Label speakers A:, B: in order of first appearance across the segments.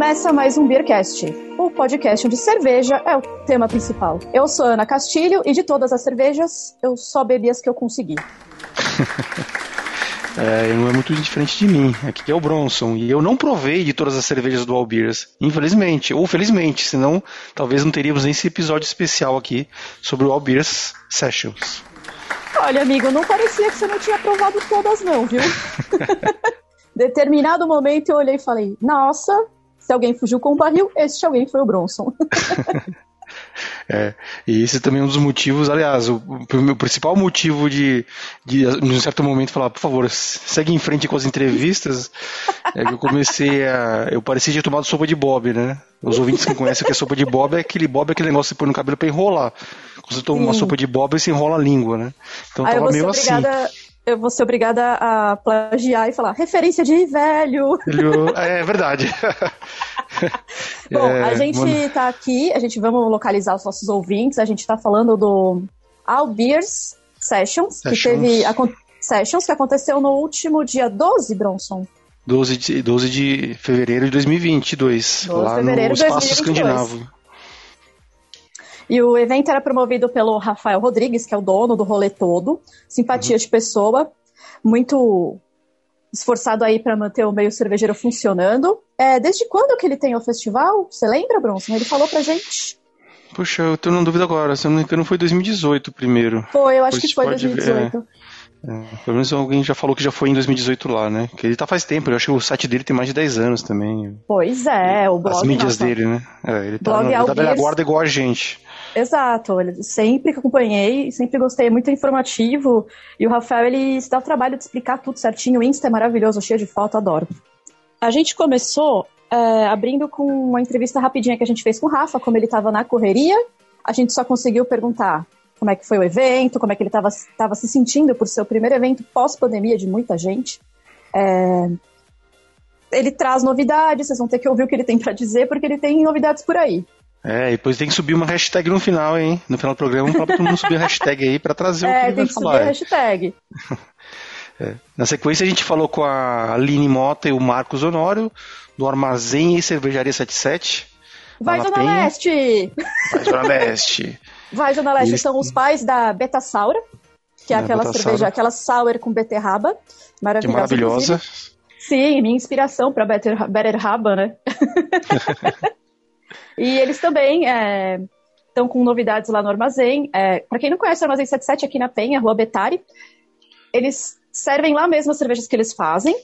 A: Começa mais um Beercast, o podcast onde cerveja é o tema principal. Eu sou Ana Castilho e de todas as cervejas, eu só bebi as que eu consegui.
B: É, não é muito diferente de mim. Aqui é o Bronson. E eu não provei de todas as cervejas do Albiers. Infelizmente. Ou felizmente. Senão, talvez não teríamos nem esse episódio especial aqui sobre o Albiers Sessions.
A: Olha, amigo, não parecia que você não tinha provado todas, não, viu? Determinado momento eu olhei e falei: Nossa, se alguém fugiu com o barril, esse alguém foi o Bronson.
B: É, e esse também é um dos motivos, aliás, o, o meu principal motivo de, de, num certo momento, falar, por favor, segue em frente com as entrevistas, é que eu comecei a. Eu parecia ter tomado sopa de bob, né? Os ouvintes que conhecem o que é sopa de bob é aquele bob, é aquele negócio que você põe no cabelo pra enrolar. Quando você toma Sim. uma sopa de bob, você enrola a língua, né?
A: Então Aí tava meio obrigada... assim eu vou ser obrigada a plagiar e falar referência de velho.
B: É verdade.
A: Bom, é, a gente mano... tá aqui, a gente vamos localizar os nossos ouvintes, a gente tá falando do All Beers Sessions, Sessions. que teve a, Sessions que aconteceu no último dia 12, Bronson.
B: 12 de, 12 de fevereiro de 2022, 12 lá fevereiro no Espaço 2022. Escandinavo.
A: E o evento era promovido pelo Rafael Rodrigues, que é o dono do rolê todo. Simpatia uhum. de pessoa, muito esforçado aí para manter o meio cervejeiro funcionando. É, desde quando que ele tem o festival? Você lembra, Bronson? Ele falou pra gente.
B: Puxa, eu tô na dúvida agora. Se eu não me engano, foi 2018 primeiro.
A: Foi, eu acho que foi 2018.
B: É, é, pelo menos alguém já falou que já foi em 2018 lá, né? Que ele tá faz tempo, eu acho que o site dele tem mais de 10 anos também.
A: Pois é, o blog.
B: As mídias nossa. dele, né? É, ele tá blog na, da velha guarda igual a gente.
A: Exato, ele sempre acompanhei, sempre gostei, é muito informativo. E o Rafael, ele se dá o trabalho de explicar tudo certinho. O Insta é maravilhoso, cheio de foto, adoro. A gente começou é, abrindo com uma entrevista rapidinha que a gente fez com o Rafa, como ele estava na correria. A gente só conseguiu perguntar como é que foi o evento, como é que ele estava se sentindo por ser o primeiro evento pós-pandemia de muita gente. É, ele traz novidades, vocês vão ter que ouvir o que ele tem para dizer, porque ele tem novidades por aí.
B: É, e depois tem que subir uma hashtag no final, hein? No final do programa, para todo mundo subir a hashtag aí para trazer é, o que ele vai que falar. Subir a
A: hashtag.
B: É. Na sequência, a gente falou com a Aline Mota e o Marcos Honório, do Armazém e Cervejaria 77.
A: Vai, Zona Penha. Leste!
B: Vai, Zona Leste!
A: Vai, Zona Leste. Eles... São os pais da Beta Saura, que é, é aquela cerveja, aquela sour com beterraba. Maravilhosa. Que
B: maravilhosa.
A: Inclusive. Sim, minha inspiração para Beterraba, né? E eles também estão é, com novidades lá no armazém. É, para quem não conhece o Armazém 77 aqui na Penha, Rua Betari, eles servem lá mesmo as cervejas que eles fazem.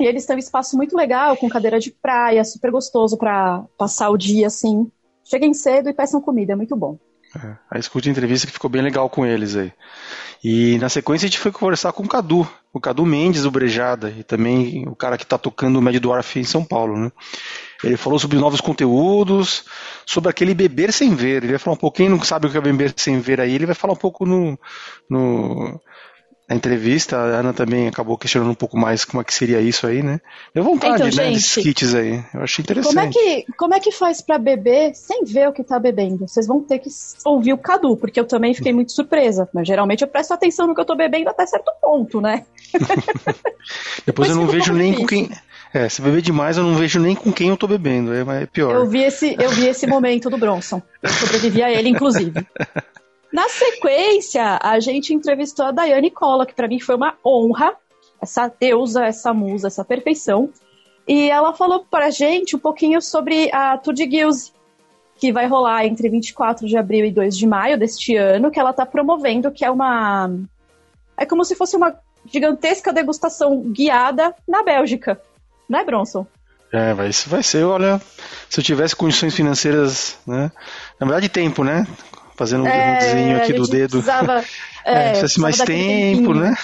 A: E eles têm um espaço muito legal, com cadeira de praia, super gostoso para passar o dia assim. Cheguem cedo e peçam comida, é muito bom.
B: É, a escuta entrevista que ficou bem legal com eles aí. E na sequência a gente foi conversar com o Cadu, o Cadu Mendes do Brejada, e também o cara que está tocando o Mad Dwarf em São Paulo, né? Ele falou sobre novos conteúdos, sobre aquele beber sem ver. Ele vai falar um pouco, quem não sabe o que é beber sem ver aí, ele vai falar um pouco no, no na entrevista. A Ana também acabou questionando um pouco mais como é que seria isso aí, né? Deu vontade, então, né, gente, desses kits aí. Eu achei interessante.
A: Como é que, como é que faz para beber sem ver o que tá bebendo? Vocês vão ter que ouvir o Cadu, porque eu também fiquei muito surpresa. Mas geralmente eu presto atenção no que eu tô bebendo até certo ponto, né?
B: Depois, Depois eu não vejo nem com quem é, se beber demais, eu não vejo nem com quem eu tô bebendo, é, é pior.
A: Eu vi esse, eu vi esse momento do Bronson. Eu sobrevivi a ele, inclusive. Na sequência, a gente entrevistou a Daiane Cola, que para mim foi uma honra, essa deusa, essa musa, essa perfeição. E ela falou pra gente um pouquinho sobre a Tour de Gills, que vai rolar entre 24 de abril e 2 de maio deste ano, que ela tá promovendo, que é uma. É como se fosse uma gigantesca degustação guiada na Bélgica. Né, Bronson?
B: É, vai, vai ser, olha, se eu tivesse condições financeiras, né? Na verdade, tempo, né? Fazendo é, um desenho aqui do dedo.
A: Precisava, é,
B: é, mais tempo, né?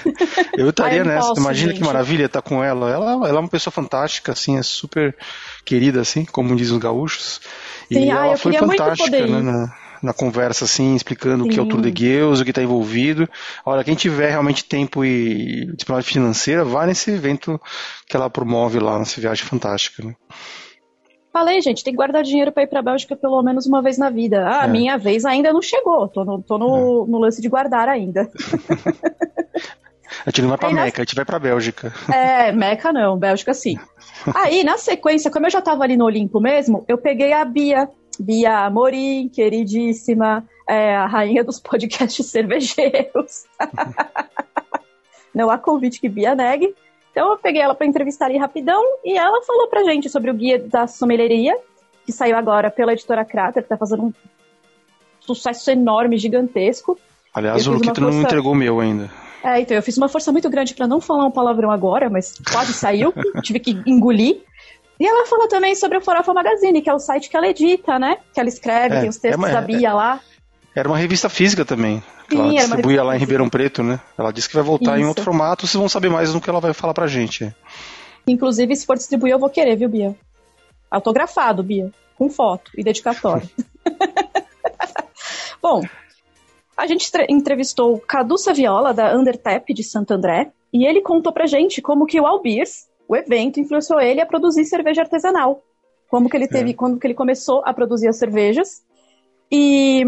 B: eu estaria nessa. Posso, Imagina gente. que maravilha estar tá com ela. ela. Ela é uma pessoa fantástica, assim, é super querida, assim, como dizem os gaúchos.
A: Sim, e ah, ela foi fantástica, né? Na,
B: na conversa, assim, explicando Sim. o que é o Tour de Gueus, o que está envolvido. Olha, quem tiver realmente tempo e disponibilidade financeira, vá nesse evento que ela promove lá, nessa viagem fantástica, né?
A: Falei, gente, tem que guardar dinheiro para ir para a Bélgica pelo menos uma vez na vida. Ah, a é. minha vez ainda não chegou. Tô no, tô no, é. no lance de guardar ainda.
B: a gente não vai para Meca, a gente vai para Bélgica.
A: É, Meca não, Bélgica sim. Aí, na sequência, como eu já tava ali no Olimpo mesmo, eu peguei a Bia. Bia Amorim, queridíssima, é, a rainha dos podcasts cervejeiros. Não há convite que Bia negue. Então eu peguei ela para entrevistar ali rapidão e ela falou pra gente sobre o guia da sommeleria, que saiu agora pela editora Crater, que tá fazendo um sucesso enorme, gigantesco.
B: Aliás, o Luquito força... não entregou o meu ainda.
A: É, então eu fiz uma força muito grande para não falar um palavrão agora, mas quase saiu, tive que engolir. E ela fala também sobre o Farofa Magazine, que é o site que ela edita, né? Que ela escreve, é, tem os textos é da Bia lá.
B: Era uma revista física também. Sim, ela distribuía lá em Ribeirão Preto, né? Ela disse que vai voltar Isso. em outro formato, vocês vão saber mais no que ela vai falar pra gente.
A: Inclusive, se for distribuir, eu vou querer, viu, Bia? Autografado, Bia. Com foto e dedicatório. Bom, a gente entrevistou o Cadu Saviola, da Undertap de Santo André, e ele contou pra gente como que o Albiers, o evento, influenciou ele a produzir cerveja artesanal. Como que ele teve, é. quando que ele começou a produzir as cervejas. E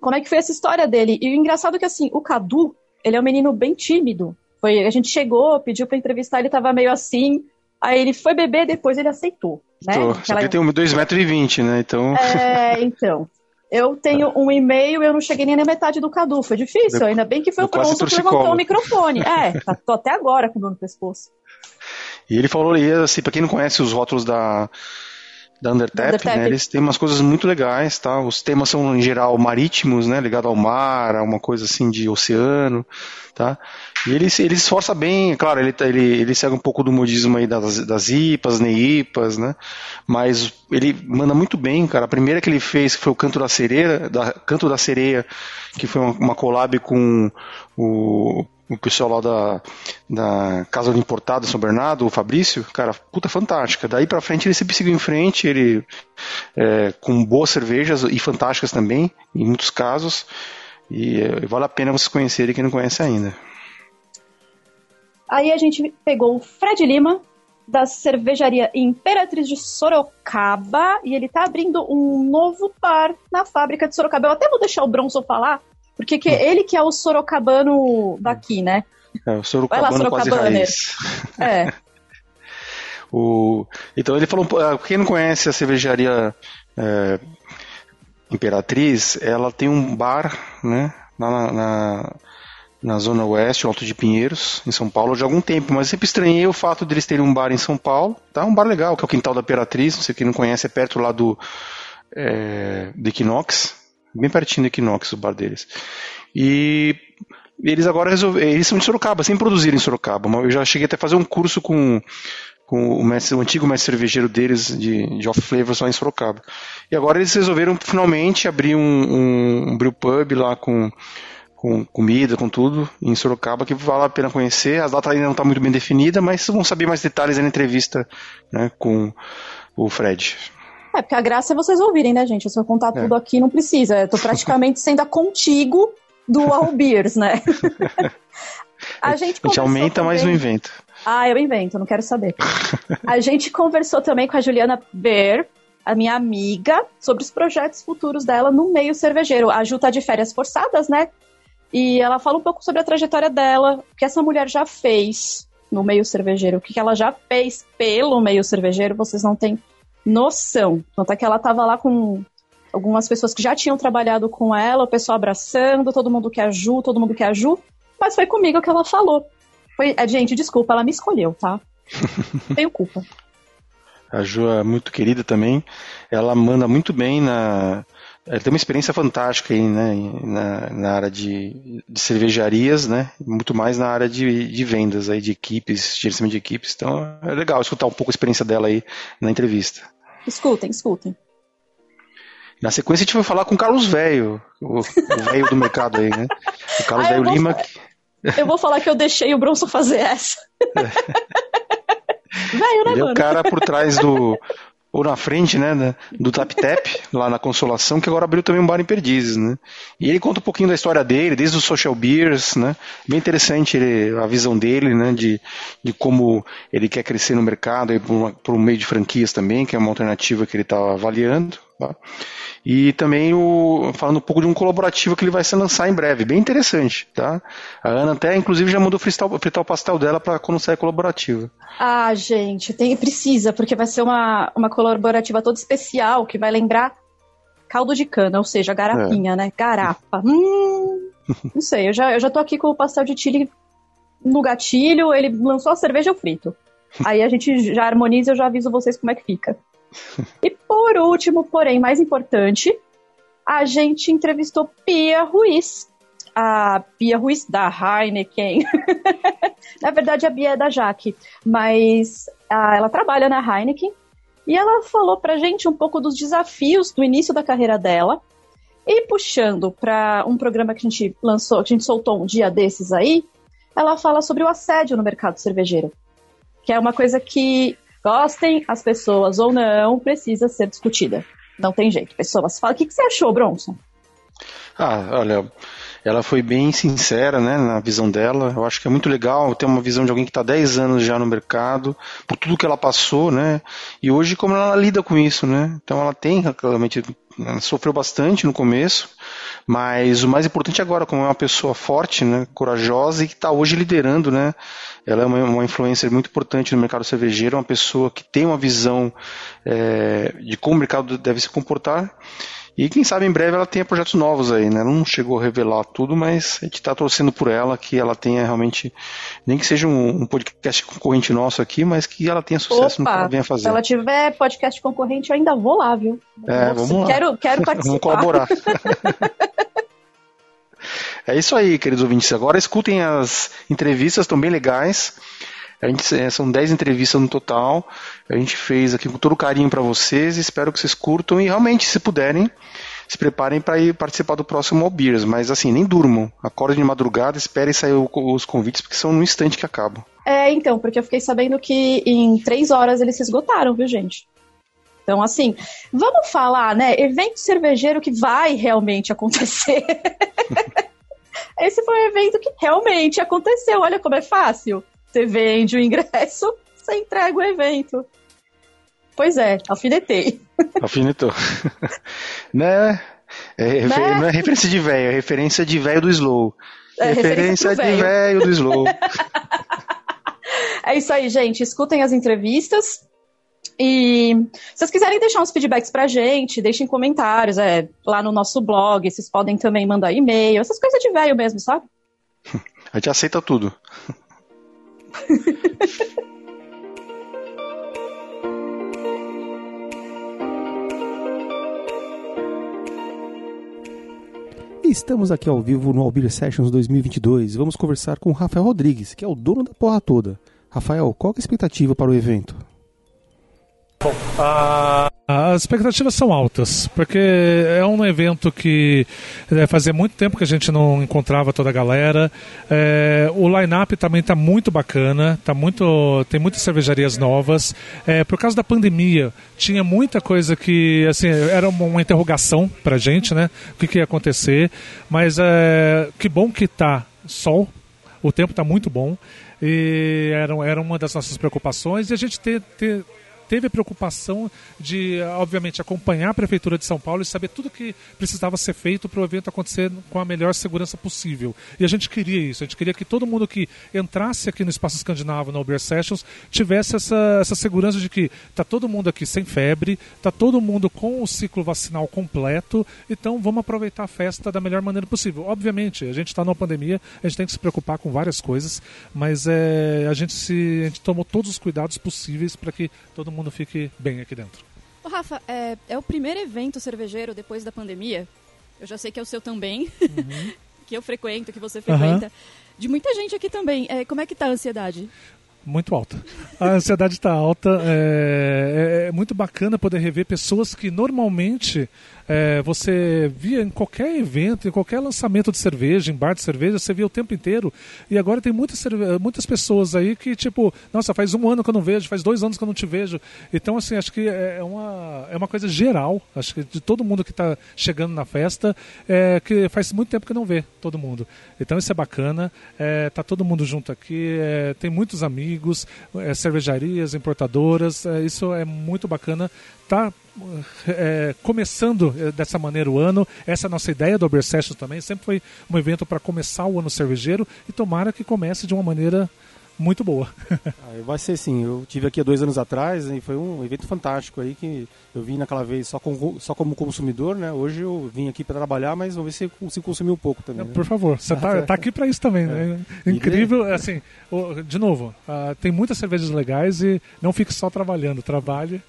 A: como é que foi essa história dele. E o engraçado é que, assim, o Cadu, ele é um menino bem tímido. Foi, a gente chegou, pediu para entrevistar, ele tava meio assim, aí ele foi beber, depois ele aceitou, né? Tô,
B: Aquela... Só que tem 2,20m, né? Então...
A: É, então... Eu tenho um e-mail eu não cheguei nem na metade do Cadu. Foi difícil. Ainda bem que foi o Bronson que levantou o microfone. É, tá, tô até agora com o no pescoço.
B: E ele falou, assim, pra quem não conhece os rótulos da, da Undertap, Undertap. Né, eles têm umas coisas muito legais, tá? Os temas são em geral marítimos, né, ligado ao mar, a uma coisa assim de oceano, tá? E ele, ele esforça bem, é claro, ele, ele, ele segue um pouco do modismo aí das, das IPAs, NEIPAs, né? Mas ele manda muito bem, cara. A primeira que ele fez, que foi o Canto da Sereia, da, Canto da Sereia, que foi uma, uma collab com o o pessoal lá da, da Casa do Importado, São Bernardo, o Fabrício, cara, puta fantástica. Daí pra frente ele sempre seguiu em frente, ele é, com boas cervejas e fantásticas também, em muitos casos. E é, vale a pena vocês conhecerem quem não conhece ainda.
A: Aí a gente pegou o Fred Lima, da cervejaria Imperatriz de Sorocaba, e ele tá abrindo um novo bar na fábrica de Sorocaba. Eu até vou deixar o Bronson falar, porque que, ele que é o sorocabano daqui, né?
B: É, o sorocabano lá, quase raiz. É. o, então ele falou, ah, quem não conhece a cervejaria é, Imperatriz, ela tem um bar, né, na, na, na zona oeste, Alto de Pinheiros, em São Paulo, de algum tempo, mas sempre estranhei o fato deles terem um bar em São Paulo, tá? Um bar legal, que é o Quintal da Imperatriz, não sei quem não conhece, é perto lá do, é, do Equinox, bem pertinho do Equinox, o bar deles. E eles agora resolveram, eles são de Sorocaba, sem produzir em Sorocaba. Eu já cheguei até a fazer um curso com, com o, mestre, o antigo mestre cervejeiro deles, de, de off flavors lá em Sorocaba. E agora eles resolveram finalmente abrir um, um, um brew pub lá com, com comida, com tudo, em Sorocaba, que vale a pena conhecer. A data ainda não está muito bem definida, mas vão saber mais detalhes na entrevista né, com o Fred.
A: É, porque a graça é vocês ouvirem, né, gente? Se eu contar é. tudo aqui, não precisa. Eu tô praticamente sendo a contigo do All Beers, né?
B: a gente, a gente aumenta, também... mas não inventa.
A: Ah, eu invento, não quero saber. a gente conversou também com a Juliana Ber, a minha amiga, sobre os projetos futuros dela no meio cervejeiro. A Ju tá de férias forçadas, né? E ela fala um pouco sobre a trajetória dela, o que essa mulher já fez no meio cervejeiro, o que ela já fez pelo meio cervejeiro, vocês não têm noção. Tanto é que ela estava lá com algumas pessoas que já tinham trabalhado com ela, o pessoal abraçando, todo mundo quer a Ju, todo mundo quer a Ju, mas foi comigo que ela falou. Foi, é, gente, desculpa, ela me escolheu, tá? Tenho culpa.
B: A Ju é muito querida também. Ela manda muito bem na. Ela tem uma experiência fantástica aí, né? Na, na área de, de, cervejarias, né? Muito mais na área de, de vendas aí, de equipes, gerenciamento de equipes. Então é legal escutar um pouco a experiência dela aí na entrevista.
A: Escutem, escutem.
B: Na sequência a gente vai falar com o Carlos Velho, o velho do mercado aí, né? O Carlos ah, Velho Lima.
A: Eu vou falar que eu deixei o Bronson fazer essa. É.
B: Velho, né, Ele mano? é o cara por trás do. Ou na frente, né, do Tap Tap, lá na Consolação, que agora abriu também um bar em Perdizes, né? E ele conta um pouquinho da história dele, desde os social beers, né? Bem interessante ele, a visão dele, né, de, de como ele quer crescer no mercado, e por, por meio de franquias também, que é uma alternativa que ele está avaliando Tá? E também o, falando um pouco de um colaborativo que ele vai se lançar em breve, bem interessante, tá? A Ana até, inclusive, já mandou fritar, fritar o pastel dela para quando sair colaborativa.
A: Ah, gente, tem, precisa, porque vai ser uma, uma colaborativa toda especial, que vai lembrar caldo de cana, ou seja, garapinha, é. né? Garapa. Hum, não sei, eu já, eu já tô aqui com o pastel de chile no gatilho, ele lançou a cerveja, eu frito. Aí a gente já harmoniza, eu já aviso vocês como é que fica. E por último, porém mais importante, a gente entrevistou Pia Ruiz. A Pia Ruiz da Heineken. na verdade, a Bia é da Jaque, mas a, ela trabalha na Heineken e ela falou pra gente um pouco dos desafios do início da carreira dela. E puxando para um programa que a gente lançou, que a gente soltou um dia desses aí, ela fala sobre o assédio no mercado cervejeiro, que é uma coisa que gostem as pessoas ou não, precisa ser discutida. Não tem jeito. Pessoas, fala, o que, que você achou, Bronson?
B: Ah, olha, ela foi bem sincera, né, na visão dela. Eu acho que é muito legal ter uma visão de alguém que está 10 anos já no mercado, por tudo que ela passou, né, e hoje como ela lida com isso, né. Então ela tem realmente ela sofreu bastante no começo, mas o mais importante agora, como é uma pessoa forte, né, corajosa e que está hoje liderando, né, ela é uma, uma influência muito importante no mercado cervejeiro, uma pessoa que tem uma visão é, de como o mercado deve se comportar e quem sabe em breve ela tenha projetos novos aí, né? Não chegou a revelar tudo, mas a gente está torcendo por ela, que ela tenha realmente, nem que seja um, um, podcast concorrente nosso aqui, mas que ela tenha sucesso
A: Opa,
B: no que ela venha fazer.
A: Se ela tiver podcast concorrente, eu ainda vou lá, viu?
B: É, vamos lá.
A: Quero, quero participar.
B: vamos colaborar. é isso aí, queridos ouvintes. Agora escutem as entrevistas, estão bem legais. A gente, é, são 10 entrevistas no total. A gente fez aqui com todo carinho para vocês. Espero que vocês curtam e realmente, se puderem, se preparem para ir participar do próximo All Beers. Mas assim, nem durmam. Acordem de madrugada, esperem sair os convites, porque são no instante que acabam.
A: É, então, porque eu fiquei sabendo que em três horas eles se esgotaram, viu, gente? Então, assim, vamos falar, né? Evento cervejeiro que vai realmente acontecer. Esse foi um evento que realmente aconteceu. Olha como é fácil. Você vende o ingresso, você entrega o evento. Pois é, alfinetei.
B: Alfinetou. né? É, né? Não é referência de velho, é referência de velho do Slow. É, referência, referência de velho do Slow.
A: é isso aí, gente. Escutem as entrevistas. E se vocês quiserem deixar uns feedbacks pra gente, deixem comentários, é, lá no nosso blog, vocês podem também mandar e-mail, essas coisas de velho mesmo, sabe?
B: A gente aceita tudo.
C: Estamos aqui ao vivo no Albir Sessions 2022 e vamos conversar com Rafael Rodrigues, que é o dono da porra toda. Rafael, qual é a expectativa para o evento?
D: Bom, a, as expectativas são altas, porque é um evento que é, fazia muito tempo que a gente não encontrava toda a galera. É, o line-up também está muito bacana, tá muito, tem muitas cervejarias novas. É, por causa da pandemia, tinha muita coisa que assim, era uma interrogação para a gente, né? O que, que ia acontecer. Mas é, que bom que tá sol, o tempo está muito bom. E era, era uma das nossas preocupações e a gente ter, ter teve a preocupação de, obviamente, acompanhar a Prefeitura de São Paulo e saber tudo que precisava ser feito para o evento acontecer com a melhor segurança possível. E a gente queria isso, a gente queria que todo mundo que entrasse aqui no Espaço Escandinavo, no Uber Sessions, tivesse essa, essa segurança de que está todo mundo aqui sem febre, está todo mundo com o ciclo vacinal completo, então vamos aproveitar a festa da melhor maneira possível. Obviamente, a gente está numa pandemia, a gente tem que se preocupar com várias coisas, mas é, a, gente se, a gente tomou todos os cuidados possíveis para que todo mundo mundo fique bem aqui dentro.
E: Ô, Rafa, é, é o primeiro evento cervejeiro depois da pandemia. Eu já sei que é o seu também, uhum. que eu frequento, que você frequenta. Uhum. De muita gente aqui também. É, como é que tá a ansiedade?
D: Muito alta. A ansiedade está alta. É, é, é, muito bacana poder rever pessoas que normalmente é, você via em qualquer evento, em qualquer lançamento de cerveja, em bar de cerveja, você via o tempo inteiro. E agora tem muitas, muitas pessoas aí que, tipo, nossa, faz um ano que eu não vejo, faz dois anos que eu não te vejo. Então, assim, acho que é, é uma, é uma coisa geral, acho que de todo mundo que está chegando na festa, é, que faz muito tempo que não vê todo mundo. Então, isso é bacana. É, tá todo mundo junto aqui, é, tem muitos amigos, é, cervejarias, importadoras, é, isso é muito bacana tá é, começando dessa maneira o ano. Essa é a nossa ideia do Obersession também. Sempre foi um evento para começar o ano cervejeiro e tomara que comece de uma maneira muito boa.
C: ah, vai ser sim. Eu tive aqui há dois anos atrás e foi um evento fantástico aí que eu vim naquela vez só, com, só como consumidor, né? Hoje eu vim aqui para trabalhar, mas vamos ver se eu consigo consumir um pouco também.
D: Né? Por favor, você está tá aqui para isso também, é. né? Incrível, assim, de novo, uh, tem muitas cervejas legais e não fique só trabalhando, trabalhe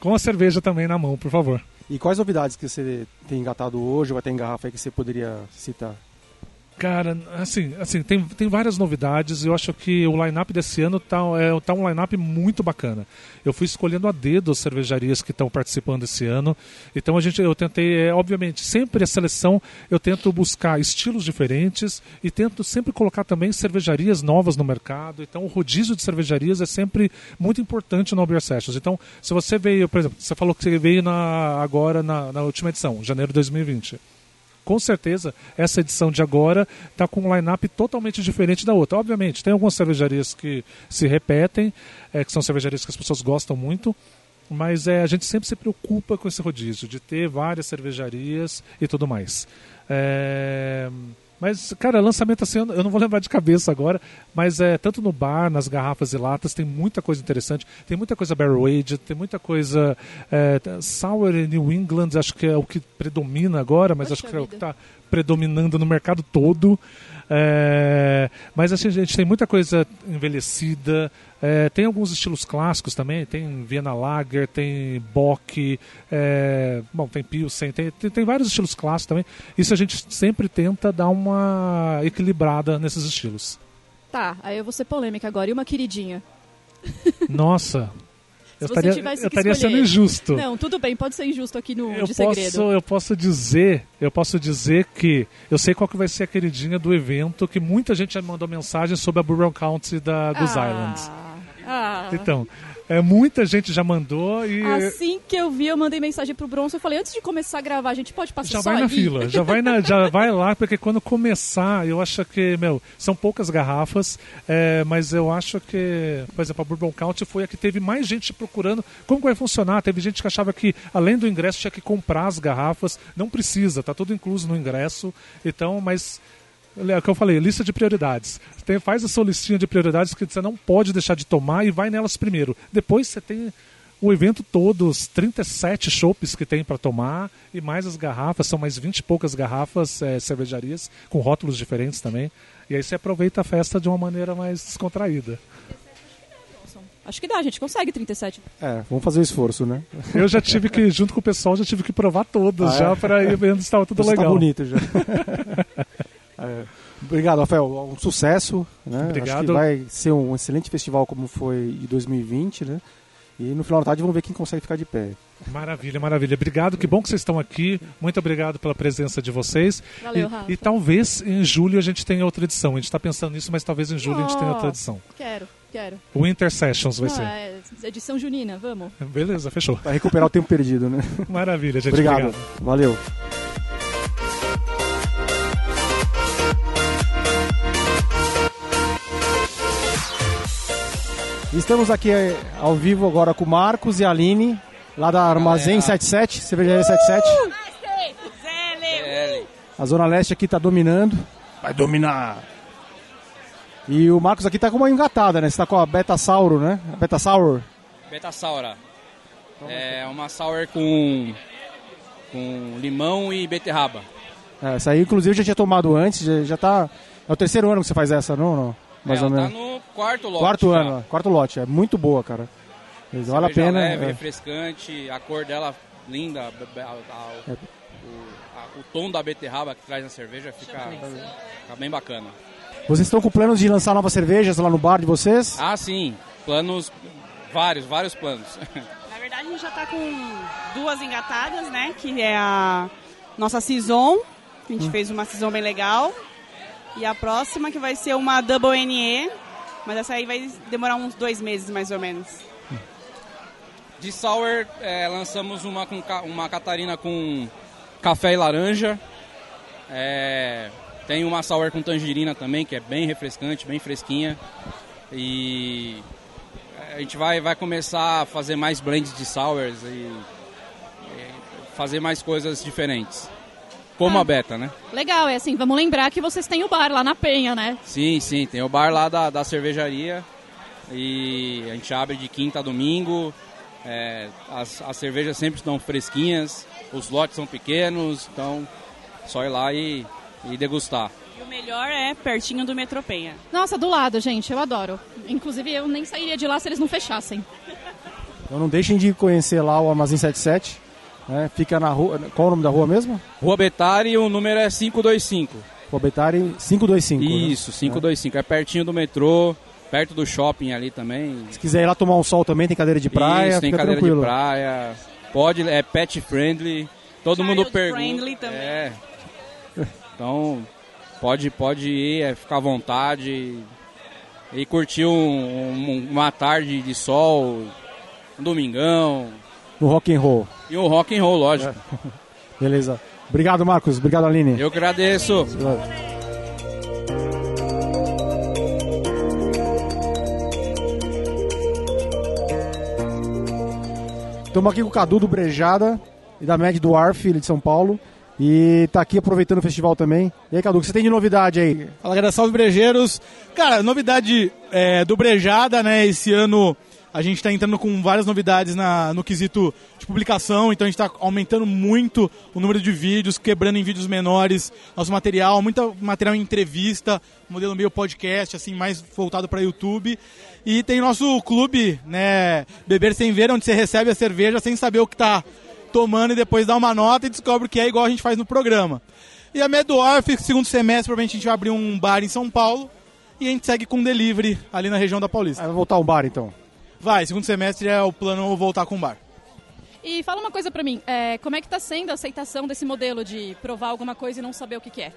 D: com a cerveja também na mão, por favor.
C: E quais novidades que você tem engatado hoje, ou vai ter em garrafa aí que você poderia citar?
D: Cara, assim, assim tem, tem várias novidades. Eu acho que o line-up desse ano tá, é, tá um line-up muito bacana. Eu fui escolhendo a dedo as cervejarias que estão participando esse ano. Então a gente, eu tentei, é, obviamente, sempre a seleção eu tento buscar estilos diferentes e tento sempre colocar também cervejarias novas no mercado. Então o rodízio de cervejarias é sempre muito importante no Beer Sessions. Então, se você veio, por exemplo, você falou que você veio na, agora na, na última edição, janeiro de 2020 com certeza essa edição de agora está com um line-up totalmente diferente da outra. Obviamente, tem algumas cervejarias que se repetem, é, que são cervejarias que as pessoas gostam muito, mas é, a gente sempre se preocupa com esse rodízio, de ter várias cervejarias e tudo mais. É... Mas, cara, lançamento assim, eu não vou lembrar de cabeça agora, mas é tanto no bar, nas garrafas e latas, tem muita coisa interessante. Tem muita coisa barrel aged, tem muita coisa é, sour New England, acho que é o que predomina agora, mas Poxa acho que é o que está predominando no mercado todo. É, mas assim, a gente tem muita coisa envelhecida, é, tem alguns estilos clássicos também, tem Viena Lager, tem Bock, é, bom, tem Pilsen, tem, tem, tem, vários estilos clássicos também. Isso a gente sempre tenta dar uma equilibrada nesses estilos.
E: Tá, aí eu vou ser polêmica agora. E uma queridinha?
D: Nossa, eu estaria, eu estaria sendo injusto.
E: Não, tudo bem, pode ser injusto aqui no
D: eu
E: de
D: posso,
E: segredo.
D: Eu posso dizer, eu posso dizer que eu sei qual que vai ser a queridinha do evento, que muita gente já mandou mensagem sobre a Bourbon County da, dos ah, Islands. Ah. Então, é, muita gente já mandou e.
E: Assim que eu vi, eu mandei mensagem pro Bronson. Eu falei, antes de começar a gravar, a gente pode passar
D: já vai
E: ali?
D: na fila, já vai, na, já vai lá, porque quando começar, eu acho que, meu, são poucas garrafas, é, mas eu acho que, por exemplo, a Bourbon County foi a que teve mais gente procurando como vai funcionar. Teve gente que achava que, além do ingresso, tinha que comprar as garrafas. Não precisa, tá tudo incluso no ingresso. Então, mas é o que eu falei, lista de prioridades. Tem, faz a sua listinha de prioridades que você não pode deixar de tomar e vai nelas primeiro. Depois você tem o evento todo, os 37 chopes que tem para tomar e mais as garrafas, são mais 20 e poucas garrafas, é, cervejarias, com rótulos diferentes também. E aí você aproveita a festa de uma maneira mais descontraída.
E: Acho que dá, a gente consegue 37.
C: É, vamos fazer o esforço, né?
D: Eu já tive que, junto com o pessoal, já tive que provar todas ah, já é? para ir vendo se estava tudo Você tá legal.
C: Tá bonito já. Obrigado, Rafael. Um sucesso. Né?
D: Obrigado.
C: Acho que vai ser um excelente festival como foi em 2020, né? E no final da tarde vamos ver quem consegue ficar de pé.
D: Maravilha, maravilha. Obrigado, que bom que vocês estão aqui. Muito obrigado pela presença de vocês.
E: Valeu,
D: e,
E: Rafa.
D: E talvez em julho a gente tenha outra edição. A gente está pensando nisso, mas talvez em julho oh, a gente tenha outra edição.
E: Quero, quero.
D: Winter Sessions vai
E: Não,
D: ser.
E: É edição junina, vamos.
D: Beleza, fechou.
C: Para recuperar o tempo perdido, né?
D: Maravilha, gente.
C: Obrigado. obrigado. Valeu. Estamos aqui eh, ao vivo agora com o Marcos e a Aline, lá da Armazém é. 77, Cervejaria 77. A Zona Leste aqui está dominando. Vai dominar. E o Marcos aqui está com uma engatada, né? Você tá com a Beta Sauro, né? A Beta Sour.
F: Beta Saura. É uma sour com, com limão e beterraba.
C: É, essa aí, inclusive, eu já tinha tomado antes. Já, já tá. É o terceiro ano que você faz essa, não? não?
F: Mais é, ou menos. Tá no quarto lote.
C: Quarto já. ano, quarto lote. É muito boa, cara. Vale a pena.
F: leve, é. refrescante, a cor dela linda, a, a, é. o, o, tom da beterraba que traz na cerveja fica, fica bem bacana.
C: Vocês estão com planos de lançar novas cervejas lá no bar de vocês?
F: Ah, sim. Planos, vários, vários planos.
G: Na verdade, a gente já está com duas engatadas, né? Que é a nossa Saison. A gente hum. fez uma Saison bem legal. E a próxima que vai ser uma Double NE, mas essa aí vai demorar uns dois meses mais ou menos.
F: De sour, é, lançamos uma, com, uma Catarina com café e laranja. É, tem uma sour com tangerina também, que é bem refrescante, bem fresquinha. E a gente vai, vai começar a fazer mais blends de sours e, e fazer mais coisas diferentes. Como
E: Ah.
F: a Beta, né?
E: Legal, é assim, vamos lembrar que vocês têm o bar lá na Penha, né?
F: Sim, sim, tem o bar lá da, da cervejaria e a gente abre de quinta a domingo. É, as, as cervejas sempre estão fresquinhas, os lotes são pequenos, então só ir lá e, e degustar.
G: E o melhor é pertinho do Metropenha.
E: Nossa, do lado, gente, eu adoro. Inclusive, eu nem sairia de lá se eles não fechassem.
C: Então não deixem de conhecer lá o Amazon 77. Né? Fica na rua. Qual é o nome da rua mesmo?
F: Rua Betari, o número é 525.
C: Rua Betari 525. né?
F: Isso, 525. É pertinho do metrô, perto do shopping ali também.
C: Se quiser ir lá tomar um sol também, tem cadeira de praia.
F: Isso, tem cadeira
C: tranquilo.
F: de praia. Pode, é pet friendly. Todo
G: Child
F: mundo pergunta.
G: friendly também.
F: É. Então, pode, pode ir, é, ficar à vontade e curtir um- um- uma tarde de sol, um domingão
C: No rock and roll.
F: e um rock and roll, lógico.
C: Beleza. Obrigado, Marcos. Obrigado, Aline.
F: Eu que agradeço.
C: Estamos aqui com o Cadu do Brejada e da Mad Dwarf, ele de São Paulo. E tá aqui aproveitando o festival também. E aí, Cadu, o que você tem de novidade aí?
H: Fala galera, salve brejeiros. Cara, novidade é, do Brejada, né? Esse ano a gente tá entrando com várias novidades na, no quesito de publicação, então a gente tá aumentando muito o número de vídeos, quebrando em vídeos menores nosso material, muito material em entrevista, modelo meio podcast, assim, mais voltado para YouTube. E tem nosso clube, né? Beber Sem Ver, onde você recebe a cerveja sem saber o que tá tomando e depois dá uma nota e descobre que é igual a gente faz no programa. E a Medorf, segundo semestre, provavelmente a gente vai abrir um bar em São Paulo e a gente segue com delivery ali na região da Paulista.
C: Aí vai voltar ao bar, então.
H: Vai, segundo semestre é o plano voltar com o bar.
E: E fala uma coisa pra mim, é, como é que tá sendo a aceitação desse modelo de provar alguma coisa e não saber o que, que é?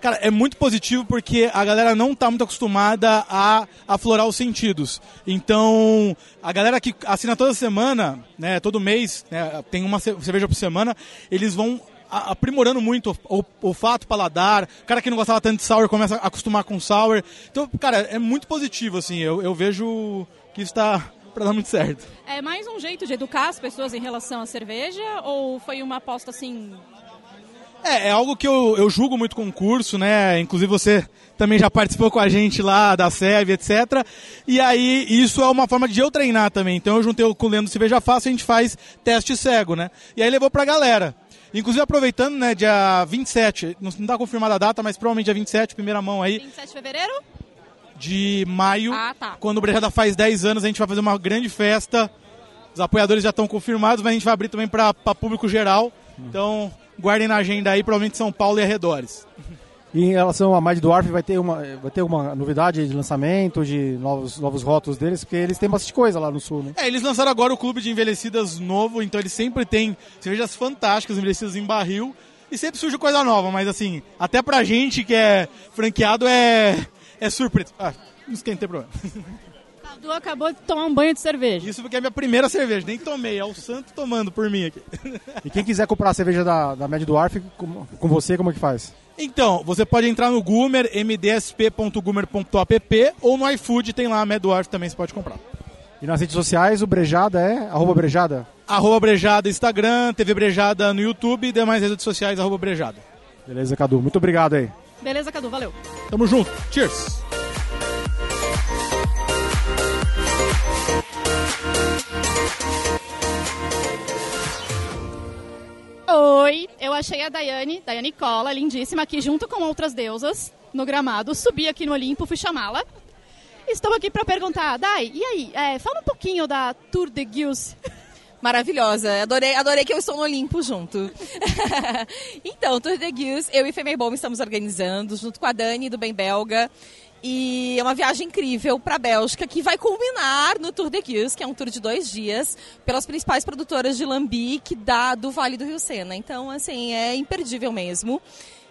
H: Cara, é muito positivo porque a galera não tá muito acostumada a aflorar os sentidos. Então, a galera que assina toda semana, né, todo mês, né, tem uma ce- cerveja por semana, eles vão aprimorando muito o o olfato, paladar. O cara que não gostava tanto de sour começa a acostumar com sour. Então, cara, é muito positivo, assim. Eu, eu vejo que isso tá pra dar muito certo.
E: É mais um jeito de educar as pessoas em relação à cerveja ou foi uma aposta assim...
H: É, é algo que eu, eu julgo muito concurso, né? Inclusive você também já participou com a gente lá da SEV, etc. E aí, isso é uma forma de eu treinar também. Então eu juntei com o Leandro Cerveja Fácil e a gente faz teste cego, né? E aí levou pra galera. Inclusive aproveitando, né, dia 27, não não tá confirmada a data, mas provavelmente dia 27, primeira mão aí,
E: 27 de fevereiro?
H: De maio.
E: Ah, tá.
H: Quando o Brejada faz 10 anos, a gente vai fazer uma grande festa. Os apoiadores já estão confirmados, mas a gente vai abrir também para público geral. Então, guardem na agenda aí, provavelmente São Paulo e arredores.
C: E em relação à Mad Dwarf, vai ter uma, vai ter uma novidade de lançamento, de novos, novos rótulos deles, porque eles têm bastante coisa lá no sul, né?
H: É, eles lançaram agora o clube de envelhecidas novo, então eles sempre têm cervejas fantásticas envelhecidas em barril e sempre surge coisa nova, mas assim, até pra gente que é franqueado é, é surpresa. Ah, não tem problema.
E: Cadu acabou de tomar um banho de cerveja.
H: Isso porque é a minha primeira cerveja, nem tomei, é o santo tomando por mim aqui.
C: E quem quiser comprar a cerveja da, da Mad Dwarf com, com você, como é que faz?
H: Então, você pode entrar no Gumer, mdsp.gumer.app ou no iFood, tem lá a Medward também, você pode comprar.
C: E nas redes sociais, o Brejada é arroba Brejada?
H: Arroba Brejada Instagram, TV Brejada no YouTube e demais redes sociais, arroba Brejada.
C: Beleza, Cadu. Muito obrigado aí.
E: Beleza, Cadu, valeu.
H: Tamo junto, cheers!
E: Oi, eu achei a Daiane, Daiane Cola, lindíssima, aqui junto com outras deusas no gramado. Subi aqui no Olimpo, fui chamá-la. Estou aqui para perguntar, Dai, e aí, é, fala um pouquinho da Tour de Guius.
I: Maravilhosa. Adorei, adorei que eu estou no Olimpo junto. então, Tour de Guius, eu e Femebom estamos organizando, junto com a Dani do Bem Belga. E é uma viagem incrível para a Bélgica, que vai culminar no Tour de Guius, que é um tour de dois dias, pelas principais produtoras de lambique da, do Vale do Rio Sena. Então, assim, é imperdível mesmo.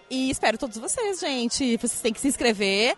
I: E espero todos vocês, gente. Vocês têm que se inscrever.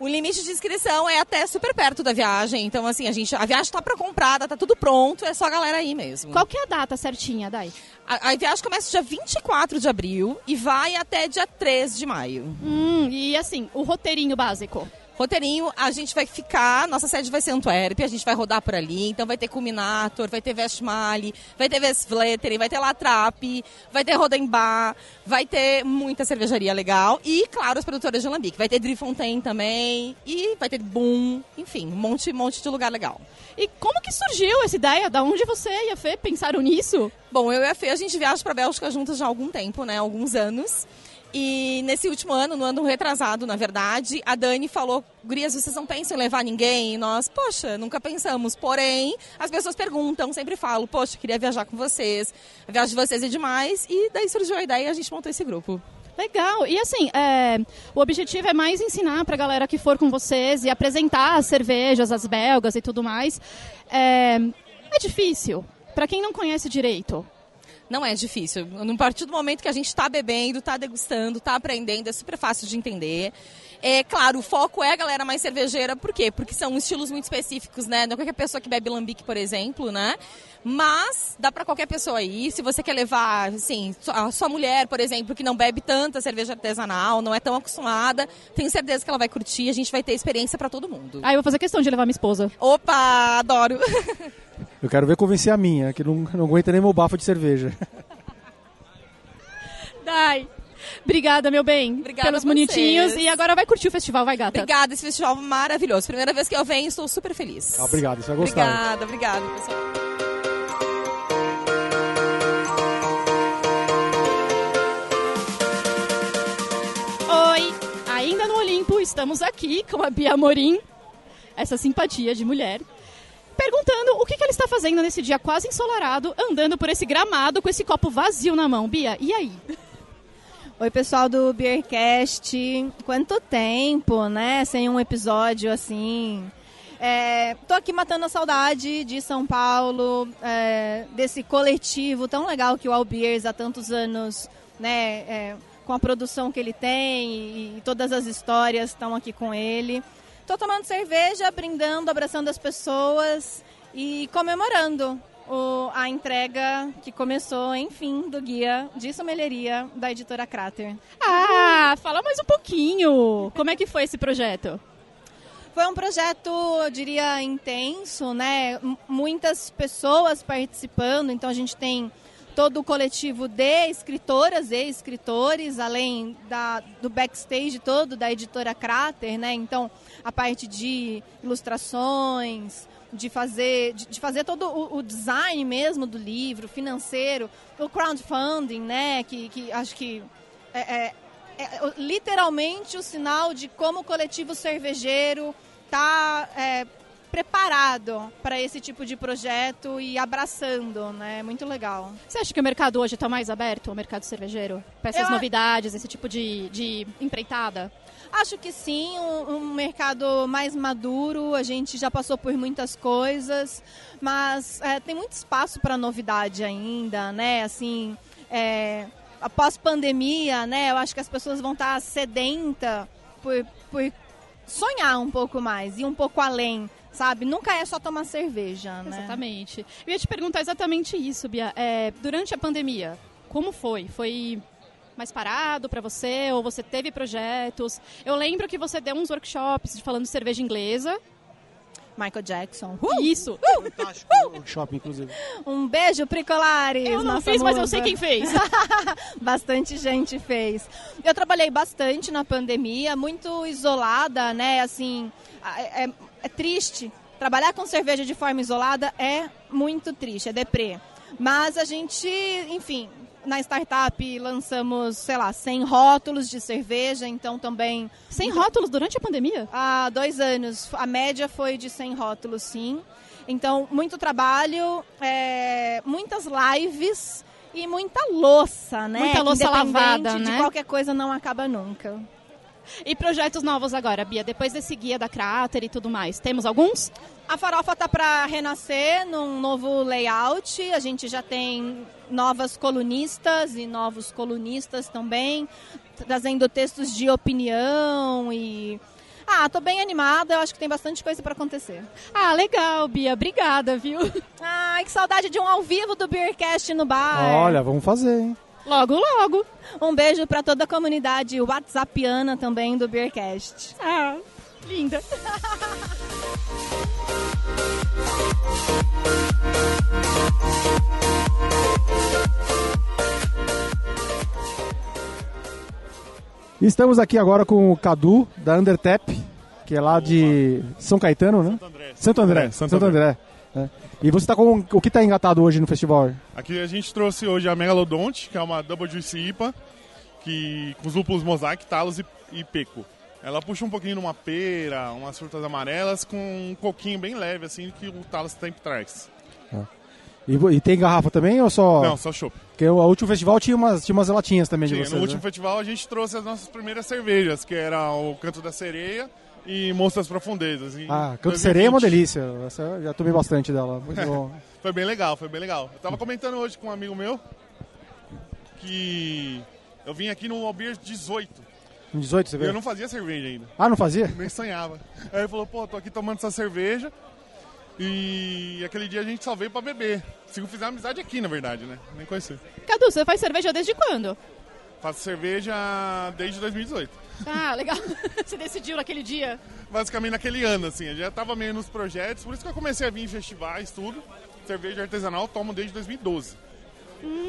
I: O limite de inscrição é até super perto da viagem. Então, assim, a, gente, a viagem está para comprada, tá tudo pronto, é só a galera aí mesmo.
E: Qual que é a data certinha, Dai?
I: A, a viagem começa dia 24 de abril e vai até dia 3 de maio.
E: Hum, e assim, o roteirinho básico.
I: Roteirinho, a gente vai ficar, nossa sede vai ser Antuérpia, a gente vai rodar por ali, então vai ter Culminator, vai ter Vestmale, vai ter Vestvleteren, vai ter Latrap, vai ter Rodembar, vai ter muita cervejaria legal e, claro, as produtoras de Alambique. Vai ter Drifontaine também e vai ter Boom, enfim, um monte, monte de lugar legal.
E: E como que surgiu essa ideia? Da onde você e a Fê pensaram nisso?
I: Bom, eu e a Fê, a gente viaja pra Bélgica juntas já há algum tempo, né? Alguns anos. E nesse último ano, no ano retrasado, na verdade, a Dani falou: Gurias, vocês não pensam em levar ninguém? E nós, poxa, nunca pensamos. Porém, as pessoas perguntam, sempre falo: Poxa, queria viajar com vocês. A viagem de vocês é demais. E daí surgiu a ideia e a gente montou esse grupo.
E: Legal. E assim, é, o objetivo é mais ensinar para a galera que for com vocês e apresentar as cervejas, as belgas e tudo mais. É, é difícil. Para quem não conhece direito,
I: não é difícil. No partir do momento que a gente está bebendo, está degustando, está aprendendo, é super fácil de entender. É claro, o foco é a galera mais cervejeira, por quê? Porque são estilos muito específicos, né? Não é qualquer pessoa que bebe lambique, por exemplo, né? Mas dá para qualquer pessoa ir. Se você quer levar, assim, a sua mulher, por exemplo, que não bebe tanta cerveja artesanal, não é tão acostumada, tenho certeza que ela vai curtir. A gente vai ter experiência para todo mundo.
E: Ah, eu vou fazer questão de levar minha esposa.
I: Opa, adoro.
C: Eu quero ver convencer a minha, que não, não aguenta nem meu bafo de cerveja.
E: Dai. Obrigada, meu bem,
I: Obrigada
E: pelos bonitinhos. E agora vai curtir o festival, vai, gata.
I: Obrigada, esse festival maravilhoso. Primeira vez que eu venho, estou super feliz.
C: Ah, obrigado, você vai gostar.
I: Obrigada, obrigada, pessoal.
E: Oi, ainda no Olimpo, estamos aqui com a Bia Morim, essa simpatia de mulher, perguntando o que, que ela está fazendo nesse dia quase ensolarado, andando por esse gramado com esse copo vazio na mão. Bia, e aí?
J: Oi, pessoal do Beercast. Quanto tempo, né? Sem um episódio assim. É, tô aqui matando a saudade de São Paulo, é, desse coletivo tão legal que o Albiers há tantos anos, né? é, com a produção que ele tem e, e todas as histórias estão aqui com ele. Tô tomando cerveja, brindando, abraçando as pessoas e comemorando o- a entrega que começou, enfim, do guia de sommeleria da editora Crater.
E: Ah, fala mais um pouquinho. Como é que foi esse projeto?
J: Foi um projeto, eu diria, intenso, né? M- muitas pessoas participando, então a gente tem todo o coletivo de escritoras e escritores, além da, do backstage todo da editora Crater, né? Então, a parte de ilustrações, de fazer, de, de fazer todo o, o design mesmo do livro, financeiro, o crowdfunding, né? Que, que acho que é, é- é literalmente o sinal de como o coletivo cervejeiro está preparado para esse tipo de projeto e abraçando, né? Muito legal.
E: Você acha que o mercado hoje está mais aberto, o mercado cervejeiro? Para essas
J: Eu
E: novidades, esse tipo de, de empreitada?
J: Acho que sim, um, um mercado mais maduro, a gente já passou por muitas coisas, mas é, tem muito espaço para novidade ainda, né? Assim, é, após pandemia, né? Eu acho que as pessoas vão estar sedentas por, por sonhar um pouco mais e um pouco além, sabe? Nunca é só tomar cerveja, né?
E: Exatamente. Eu ia te perguntar exatamente isso, Bia. É, durante a pandemia, como foi? Foi mais parado para você ou você teve projetos? Eu lembro que você deu uns workshops de falando de cerveja inglesa.
J: Michael Jackson.
E: Isso.
C: Fantástico workshop, inclusive.
J: Um beijo, Pricolares!
E: Eu não fiz, mas eu sei quem fez.
J: bastante gente fez. Eu trabalhei bastante na pandemia, muito isolada, né? Assim, é, é- é triste. Trabalhar com cerveja de forma isolada é muito triste, é deprê. Mas a gente, enfim, na startup lançamos, sei lá, 100 rótulos de cerveja, então também...
E: 100 rótulos durante a pandemia?
J: Há dois anos. A média foi de 100 rótulos, sim. Então, muito trabalho, é, muitas lives e muita louça, né?
E: Muita louça lavada,
J: de
E: né?
J: qualquer coisa não acaba nunca.
E: E projetos novos agora, Bia? Depois desse guia da Crater e tudo mais. Temos alguns?
J: A farofa tá para renascer num novo layout. A gente já tem novas colunistas e novos colunistas também, trazendo textos de opinião e ah, tô bem animada. Eu acho que tem bastante coisa para acontecer.
E: Ah, legal, Bia. Obrigada, viu?
J: Ai, que saudade de um ao vivo do Beercast no bar.
C: Olha, vamos fazer, hein?
E: Logo, logo.
J: Um beijo para toda a comunidade whatsappiana também do Beercast.
E: Ah. Linda.
C: Estamos aqui agora com o Cadu, da Undertap, que é lá de São Caetano, né?
K: Santo André.
C: Santo André.
K: É, Santo
C: Santo André. É. E você está com o que está engatado hoje no festival?
K: Aqui a gente trouxe hoje a Megalodonte, que é uma Double Juice IPA, que, com os lúpulos Mosaic, Talos e, e Peco. Ela puxa um pouquinho de uma pera, umas frutas amarelas, com um coquinho bem leve, assim, que o Talos sempre traz.
C: E, vo- e tem garrafa também ou só.
K: Não, só chopp.
C: Porque o último festival tinha umas, tinha umas latinhas também de
K: Sim,
C: vocês.
K: no último
C: né?
K: festival a gente trouxe as nossas primeiras cervejas, que era o Canto da Sereia e Monstras Profundezas. em
C: Ah, Canto
K: 2020.
C: Sereia é uma delícia. Essa eu já tomei bastante dela. Muito bom.
K: Foi bem legal, foi bem legal. Eu tava comentando hoje com um amigo meu que eu vim aqui no Albier 18
C: Com 18 você
K: e
C: vê?
K: eu não fazia cerveja ainda.
C: Ah, não fazia?
K: Nem sonhava. Aí ele falou, pô, tô aqui tomando essa cerveja e aquele dia a gente só veio pra beber. Sigo fizer amizade aqui, na verdade, né? Nem conheci.
E: Cadu, você faz cerveja desde quando?
K: Faço cerveja desde 2018.
E: Ah, legal. Você decidiu naquele dia?
K: Basicamente naquele ano, assim. Eu já tava meio nos projetos, por isso que eu comecei a vir em festivais, tudo. Cerveja artesanal eu tomo desde 2012.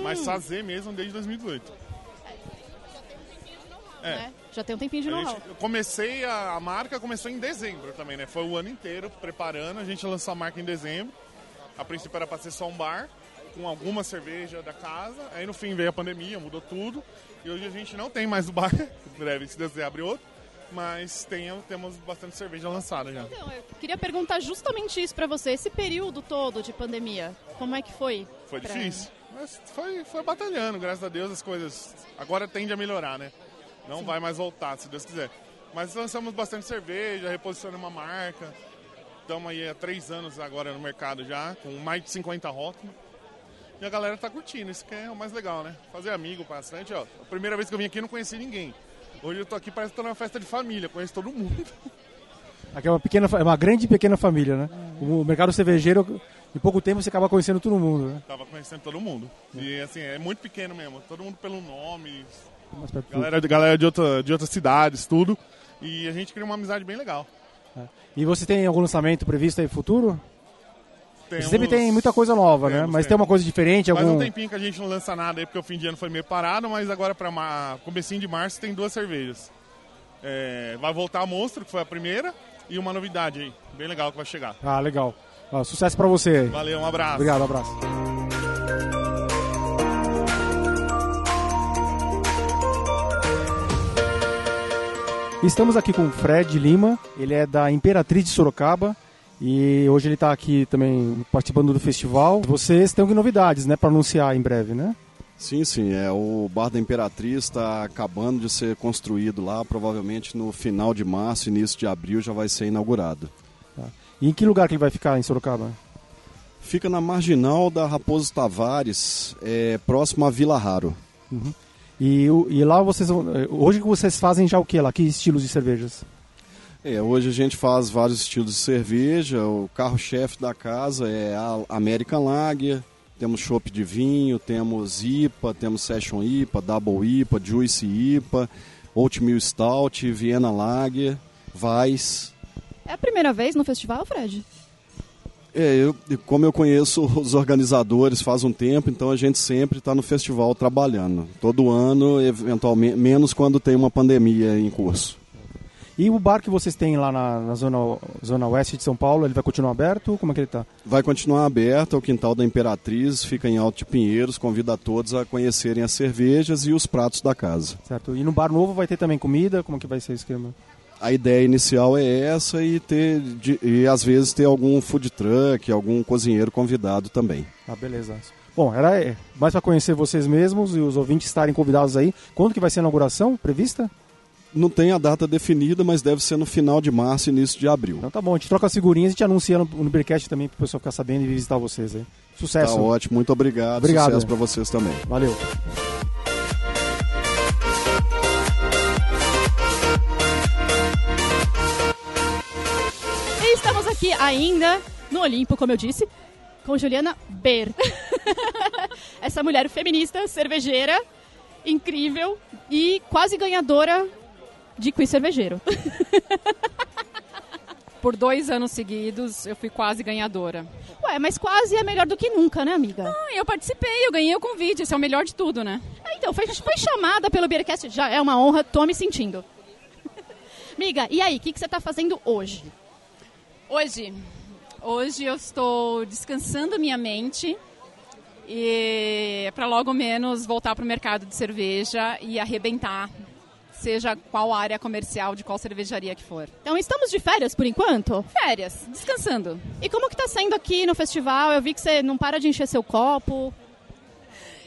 K: Mas fazer mesmo desde 2018. É.
E: Né? Já tem um tempinho de know-how.
K: gente- eu comecei a, a marca começou em dezembro também, né? Foi o ano inteiro preparando. A gente lançou a marca em dezembro. A princípio era para ser só um bar com alguma cerveja da casa. Aí no fim veio a pandemia, mudou tudo. E hoje a gente não tem mais o bar. Em breve, se Deus quiser, abre outro. Mas tem, temos bastante cerveja lançada já.
E: Então, eu queria perguntar justamente isso pra você. Esse período todo de pandemia, como é que foi?
K: Foi
E: pra-
K: difícil. Mas foi, foi batalhando, graças a Deus as coisas agora tende a melhorar, né? Não vai mais voltar, se Deus quiser. Mas lançamos bastante cerveja, reposicionamos uma marca. Estamos aí há três anos agora no mercado já, com mais de 50 rótulos. E a galera tá curtindo, isso que é o mais legal, né? Fazer amigo bastante, ó. A primeira vez que eu vim aqui não conheci ninguém. Hoje eu tô aqui, parece que tô numa festa de família, conheço todo mundo.
C: Aqui é uma, pequena, é uma grande e pequena família, né? O mercado cervejeiro, em pouco tempo você acaba conhecendo todo mundo, né?
K: Tava conhecendo todo mundo. E assim, é muito pequeno mesmo, todo mundo pelo nome, Galera, galera de, outra, de outras cidades, tudo. E a gente cria uma amizade bem legal.
C: E você tem algum lançamento previsto aí no futuro? Sempre tem muita coisa nova, né?
K: Temos,
C: Mas tem
K: temos.
C: uma coisa diferente,
K: Faz
C: algum...
K: um tempinho que a gente não lança nada aí, porque o fim de ano foi meio parado, mas agora para ma... comecinho de março tem duas cervejas. É, Vai voltar a Monstro, que foi a primeira, e uma novidade aí, bem legal que vai chegar.
C: Ah, legal. Ah, sucesso pra você aí.
K: Valeu, um abraço.
C: Obrigado, um abraço. Estamos aqui com o Fred Lima, ele é da Imperatriz de Sorocaba e hoje ele está aqui também participando do festival. Vocês têm novidades, né, para anunciar em breve, né?
L: Sim, sim. É, o Bar da Imperatriz está acabando de ser construído lá. Provavelmente no final de março, início de abril, já vai ser inaugurado.
C: E em que lugar que ele vai ficar em Sorocaba?
L: Fica na marginal da Raposo Tavares, é, próximo à Vila Raro.
C: Uhum. E, e lá vocês eh, hoje que vocês fazem já o que lá? Que estilos de cervejas?
L: É, hoje a gente faz vários estilos de cerveja. O carro-chefe da casa é a American Lager. Temos chopp de vinho, temos IPA, temos Session IPA, Double IPA, Juice IPA, Oatmeal Stout, Viena Lager, Weiss.
E: É a primeira vez no festival, Fred?
L: É, eu, como eu conheço os organizadores faz um tempo, então a gente sempre está no festival trabalhando. Todo ano, eventualmente, menos quando tem uma pandemia em curso.
C: E o bar que vocês têm lá na, na zona, zona oeste de São Paulo, ele vai continuar aberto? Como é que ele está?
L: Vai continuar aberto, é o Quintal da Imperatriz, fica em Alto de Pinheiros, convida a todos a conhecerem as cervejas e os pratos da casa.
C: Certo. E no bar novo vai ter também comida? Como é que vai ser o esquema?
L: A ideia inicial é essa e, ter, de- e às vezes ter algum food truck, algum cozinheiro convidado também.
C: Ah, beleza. Bom, era é, mais para conhecer vocês mesmos e os ouvintes estarem convidados aí. Quando que vai ser a inauguração prevista?
L: Não tem a data definida, mas deve ser no final de março, início de abril.
C: Então tá bom, a gente troca as figurinhas e a gente anuncia no, no Beercast também para o pessoal ficar sabendo e visitar vocês aí. Sucesso.
L: Tá ótimo, muito obrigado.
C: Obrigado.
L: Sucesso para vocês também.
C: Valeu.
E: E estamos aqui ainda no Olimpo, como eu disse, com Juliana Ber. Essa mulher feminista, cervejeira, incrível e quase ganhadora de quiz cervejeiro.
M: por dois anos seguidos, eu fui quase ganhadora.
E: Ué, mas quase é melhor do que nunca, né, amiga?
M: Ah, eu participei, eu ganhei o convite, isso é o melhor de tudo, né?
E: Ah, então, foi, foi chamada pelo Beercast, já é uma honra, tô me sentindo. amiga, e aí, o que, que você tá fazendo hoje?
M: Hoje? Hoje eu estou descansando minha mente e para logo menos voltar para o mercado de cerveja e arrebentar seja qual área comercial de qual cervejaria que for.
E: Então estamos de férias por enquanto?
M: Férias, descansando.
E: E como que tá sendo aqui no festival? Eu vi que você não para de encher seu copo.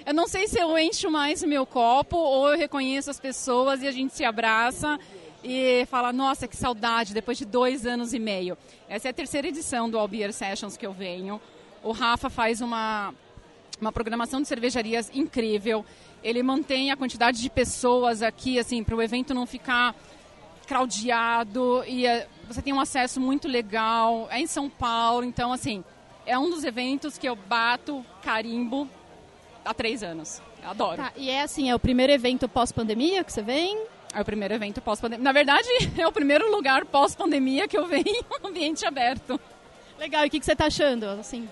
M: Eu não sei se eu encho mais o meu copo ou eu reconheço as pessoas e a gente se abraça e fala, nossa, que saudade, depois de dois anos e meio. Essa é a terceira edição do All Beer Sessions que eu venho. O Rafa faz uma, uma programação de cervejarias incrível ele mantém a quantidade de pessoas aqui, assim, para o evento não ficar craudiado e uh, você tem um acesso muito legal. É em São Paulo, então, assim, é um dos eventos que eu bato carimbo há três anos. Eu adoro. Tá,
E: e é assim, é o primeiro evento pós-pandemia que você vem?
M: É o primeiro evento pós-pandemia. Na verdade, é o primeiro lugar pós-pandemia que eu venho ambiente aberto.
E: Legal, e o que, que você está achando, assim?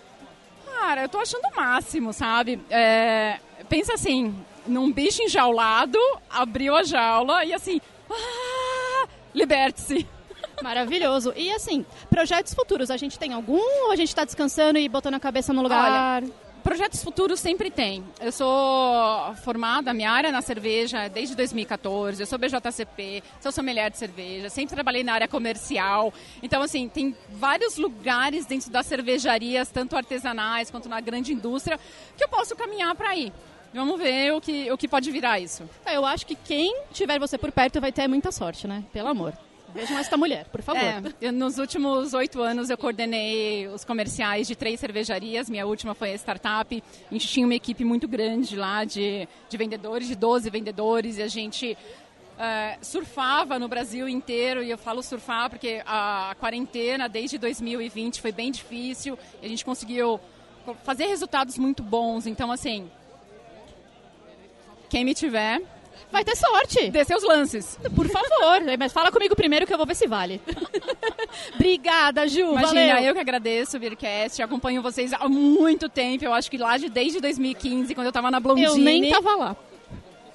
M: Cara, eu tô achando o máximo, sabe? É, pensa assim, num bicho enjaulado, abriu a jaula e assim, ah, liberte-se.
E: Maravilhoso. E assim, projetos futuros, a gente tem algum ou a gente está descansando e botando a cabeça no lugar? Olha,
M: projetos futuros sempre tem. Eu sou formada, minha área na cerveja desde 2014, eu sou BJCP, sou sommelier de cerveja, sempre trabalhei na área comercial. Então, assim, tem vários lugares dentro das cervejarias, tanto artesanais quanto na grande indústria, que eu posso caminhar para ir. Vamos ver o que, o que pode virar isso.
E: É, eu acho que quem tiver você por perto vai ter muita sorte, né? Pelo amor. Vejam esta mulher, por favor. É,
M: eu, nos últimos oito anos eu coordenei os comerciais de três cervejarias. Minha última foi a startup. A gente tinha uma equipe muito grande lá de, de vendedores, de 12 vendedores, e a gente uh, surfava no Brasil inteiro. E eu falo surfar porque a, a quarentena desde 2020 foi bem difícil. A gente conseguiu fazer resultados muito bons. Então, assim, quem me tiver,
E: vai ter sorte.
M: Dê seus lances.
E: Por favor. Mas fala comigo primeiro que eu vou ver se vale. Obrigada, Ju.
M: Imagina,
E: valeu.
M: eu que agradeço o Beercast. Acompanho vocês há muito tempo. Eu acho que lá de, desde 2015, quando eu tava na Blondine.
E: Eu nem tava lá.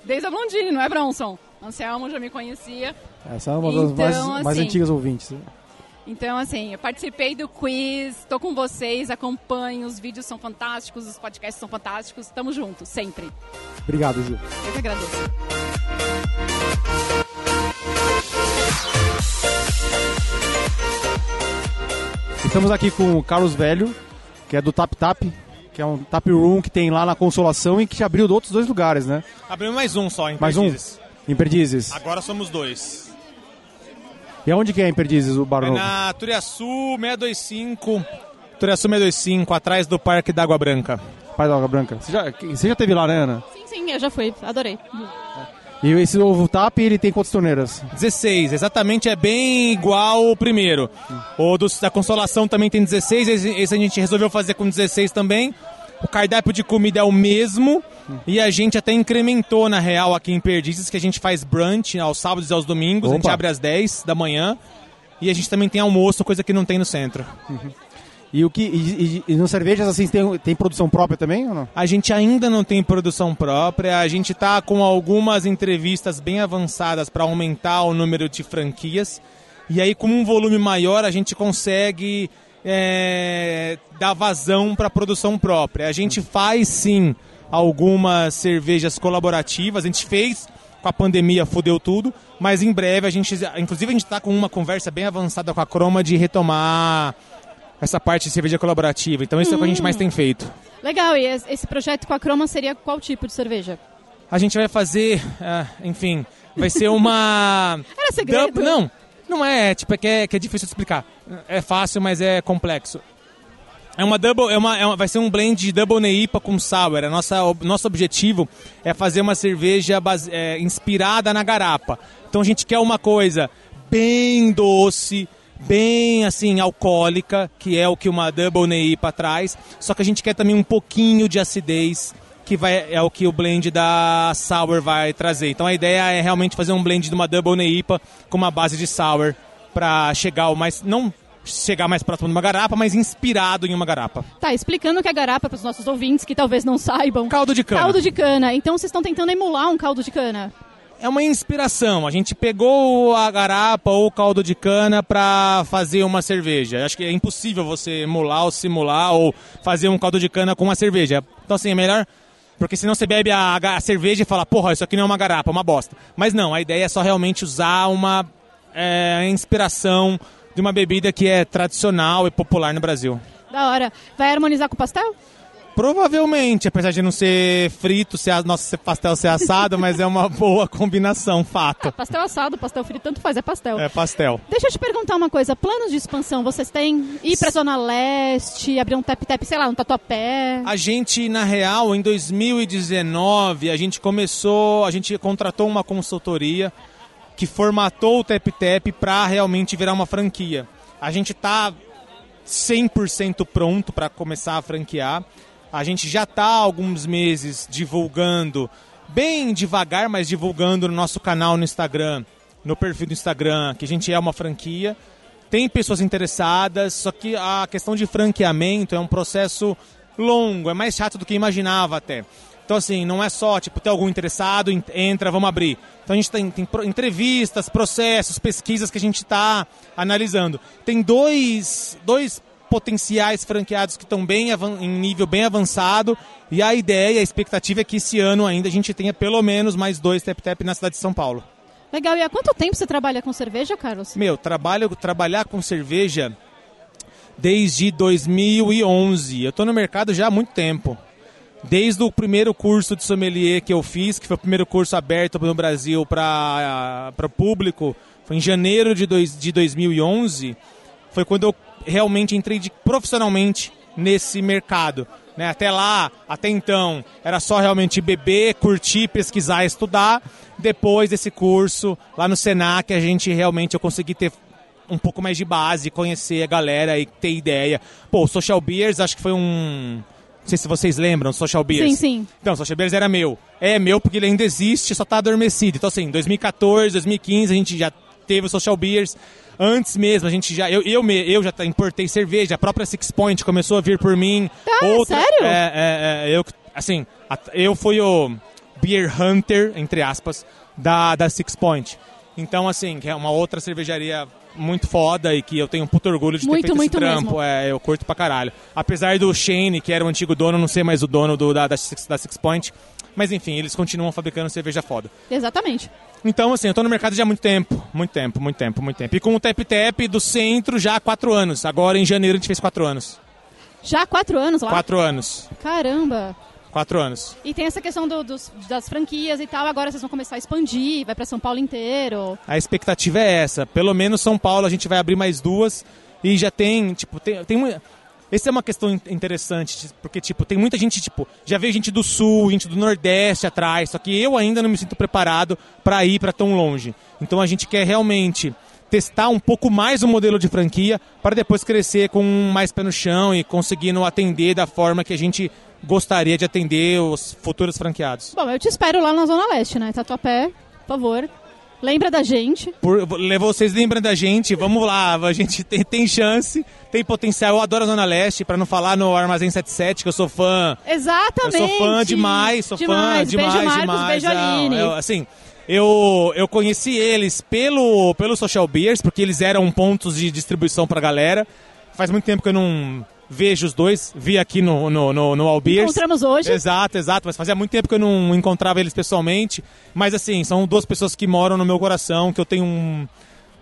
M: Desde a Blondine, não é, Bronson? Anselmo já me conhecia.
C: Essa é uma das então, mais, assim, mais antigas ouvintes.
M: Então, assim, eu participei do quiz, estou com vocês, acompanho, os vídeos são fantásticos, os podcasts são fantásticos, estamos juntos, sempre.
C: Obrigado, Ju.
M: Eu que agradeço.
C: Estamos aqui com o Carlos Velho, que é do Tap Tap, que é um tap room que tem lá na Consolação e que abriu de outros dois lugares, né?
N: Abriu mais um só, em
C: mais
N: Perdizes.
C: um? Em Perdizes.
N: Agora somos dois.
C: E aonde que é em Perdizes, o Bar
N: É na Turiaçu 625. Turiaçu 625, atrás do Parque da Água Branca.
C: Parque da Água Branca. Você já, você já teve lá, né, Ana?
E: Sim, sim, eu já fui. Adorei.
C: E esse novo TAP, ele tem quantas torneiras?
N: 16, exatamente, é bem igual o primeiro. O do, da Consolação também tem 16, esse, esse a gente resolveu fazer com 16 também. O cardápio de comida é o mesmo. E a gente até incrementou, na real, aqui em Perdizes, que a gente faz brunch aos sábados e aos domingos. Opa. A gente abre às 10 da manhã. E a gente também tem almoço, coisa que não tem no centro.
C: Uhum. E o que e, e, e no cervejas assim tem, tem produção própria também ou não?
N: A gente ainda não tem produção própria. A gente está com algumas entrevistas bem avançadas para aumentar o número de franquias. E aí, com um volume maior, a gente consegue é, dar vazão para produção própria. A gente faz sim algumas cervejas colaborativas. A gente fez com a pandemia, fodeu tudo, mas em breve a gente, inclusive a gente está com uma conversa bem avançada com a Croma de retomar essa parte de cerveja colaborativa. Então isso hum. é o que a gente mais tem feito.
E: Legal, e esse projeto com a Croma seria qual tipo de cerveja?
N: A gente vai fazer, uh, enfim, vai ser uma...
E: Era segredo?
N: Não, não é, tipo, é que, é que é difícil de explicar. É fácil, mas é complexo. É uma double, é uma, é uma, vai ser um blend de double neipa com sour. A nossa, o nosso objetivo é fazer uma cerveja base, é, inspirada na garapa. Então a gente quer uma coisa bem doce, bem assim alcoólica, que é o que uma double neipa traz. Só que a gente quer também um pouquinho de acidez, que vai, é o que o blend da sour vai trazer. Então a ideia é realmente fazer um blend de uma double neipa com uma base de sour para chegar ao mais não chegar mais próximo de uma garapa, mas inspirado em uma garapa.
E: Tá, explicando o que é garapa para os nossos ouvintes que talvez não saibam.
N: Caldo de cana.
E: Caldo de cana. Então vocês estão tentando emular um caldo de cana.
N: É uma inspiração. A gente pegou a garapa ou o caldo de cana para fazer uma cerveja. Acho que é impossível você emular ou simular ou fazer um caldo de cana com uma cerveja. Então, assim, é melhor. Porque senão você bebe a, a cerveja e fala, porra, isso aqui não é uma garapa, é uma bosta. Mas não, a ideia é só realmente usar uma é, inspiração de uma bebida que é tradicional e popular no Brasil.
E: Da hora. Vai harmonizar com o pastel?
N: Provavelmente, apesar de não ser frito, ser, nosso pastel ser assado, mas é uma boa combinação, fato.
E: Ah, pastel assado, pastel frito, tanto faz, é pastel.
N: É pastel.
E: Deixa eu te perguntar uma coisa, planos de expansão vocês têm? Ir pra Zona Leste, abrir um tap-tap, sei lá, um tatuapé?
N: A gente, na real, em 2019, a gente começou, a gente contratou uma consultoria que formatou o Tap Tap para realmente virar uma franquia. A gente está 100% pronto para começar a franquear. A gente já está alguns meses divulgando, bem devagar, mas divulgando no nosso canal no Instagram, no perfil do Instagram, que a gente é uma franquia. Tem pessoas interessadas, só que a questão de franqueamento é um processo longo, é mais chato do que imaginava até. Então, assim, não é só, tipo, ter algum interessado, entra, vamos abrir. Então, a gente tem, tem entrevistas, processos, pesquisas que a gente está analisando. Tem dois, dois potenciais franqueados que estão bem em nível bem avançado e a ideia, a expectativa é que esse ano ainda a gente tenha pelo menos mais dois Tap Tap na cidade de São Paulo.
E: Legal, e há quanto tempo você trabalha com cerveja, Carlos?
N: Meu, trabalho, trabalhar com cerveja desde 2011. Eu estou no mercado já há muito tempo. Desde o primeiro curso de sommelier que eu fiz, que foi o primeiro curso aberto no Brasil para o público, foi em janeiro de, dois, de 2011, foi quando eu realmente entrei de, profissionalmente nesse mercado. Né? Até lá, até então, era só realmente beber, curtir, pesquisar, estudar. Depois desse curso, lá no Senac, a gente realmente eu consegui ter um pouco mais de base, conhecer a galera e ter ideia. Pô, o Social Beers acho que foi um não sei se vocês lembram, Social Beers.
E: Sim, sim.
N: Então, Social Beers era meu. É meu porque ele ainda existe, só tá adormecido. Então, assim, 2014, 2015, a gente já teve o Social Beers. Antes mesmo, a gente já. Eu, eu, eu já importei cerveja, a própria Six Point começou a vir por mim.
E: Tá,
N: Outra,
E: sério?
N: É, é, é, eu, assim, eu fui o Beer Hunter, entre aspas, da, da Six Point. Então, assim, que é uma outra cervejaria muito foda e que eu tenho um puto orgulho de
E: muito,
N: ter feito
E: muito
N: esse trampo.
E: Mesmo.
N: É, eu curto pra caralho. Apesar do Shane, que era o antigo dono, não ser mais o dono do, da, da, Six, da Six Point. Mas enfim, eles continuam fabricando cerveja foda.
E: Exatamente.
N: Então, assim, eu tô no mercado já há muito tempo. Muito tempo, muito tempo, muito tempo. E com o Tap Tap do centro já há quatro anos. Agora, em janeiro, a gente fez quatro anos.
E: Já há quatro anos lá?
N: Quatro anos.
E: Caramba.
N: Quatro anos.
E: E tem essa questão do, dos, das franquias e tal, agora vocês vão começar a expandir, vai para São Paulo inteiro.
N: A expectativa é essa. Pelo menos São Paulo a gente vai abrir mais duas e já tem, tipo, tem, tem uma... Essa é uma questão interessante, porque, tipo, tem muita gente, tipo, já veio gente do Sul, gente do Nordeste atrás, só que eu ainda não me sinto preparado para ir para tão longe. Então a gente quer realmente testar um pouco mais o modelo de franquia para depois crescer com mais pé no chão e conseguindo atender da forma que a gente gostaria de atender os futuros franqueados.
E: Bom, eu te espero lá na Zona Leste, né? Tatuapé, por favor. Lembra da gente.
N: Por, vocês lembram da gente, vamos lá, a gente tem, tem chance, tem potencial. Eu adoro a Zona Leste, para não falar no Armazém 77, que eu sou fã.
E: Exatamente.
N: Eu sou fã demais, sou
E: demais.
N: fã demais,
E: beijo Marcos,
N: demais.
E: Beijo Aline.
N: Eu, assim, eu, eu conheci eles pelo, pelo Social Beers, porque eles eram pontos de distribuição pra galera. Faz muito tempo que eu não vejo os dois, vi aqui no, no, no, no Albeers.
E: Encontramos hoje.
N: Exato, exato, mas fazia muito tempo que eu não encontrava eles pessoalmente. Mas assim, são duas pessoas que moram no meu coração, que eu tenho um,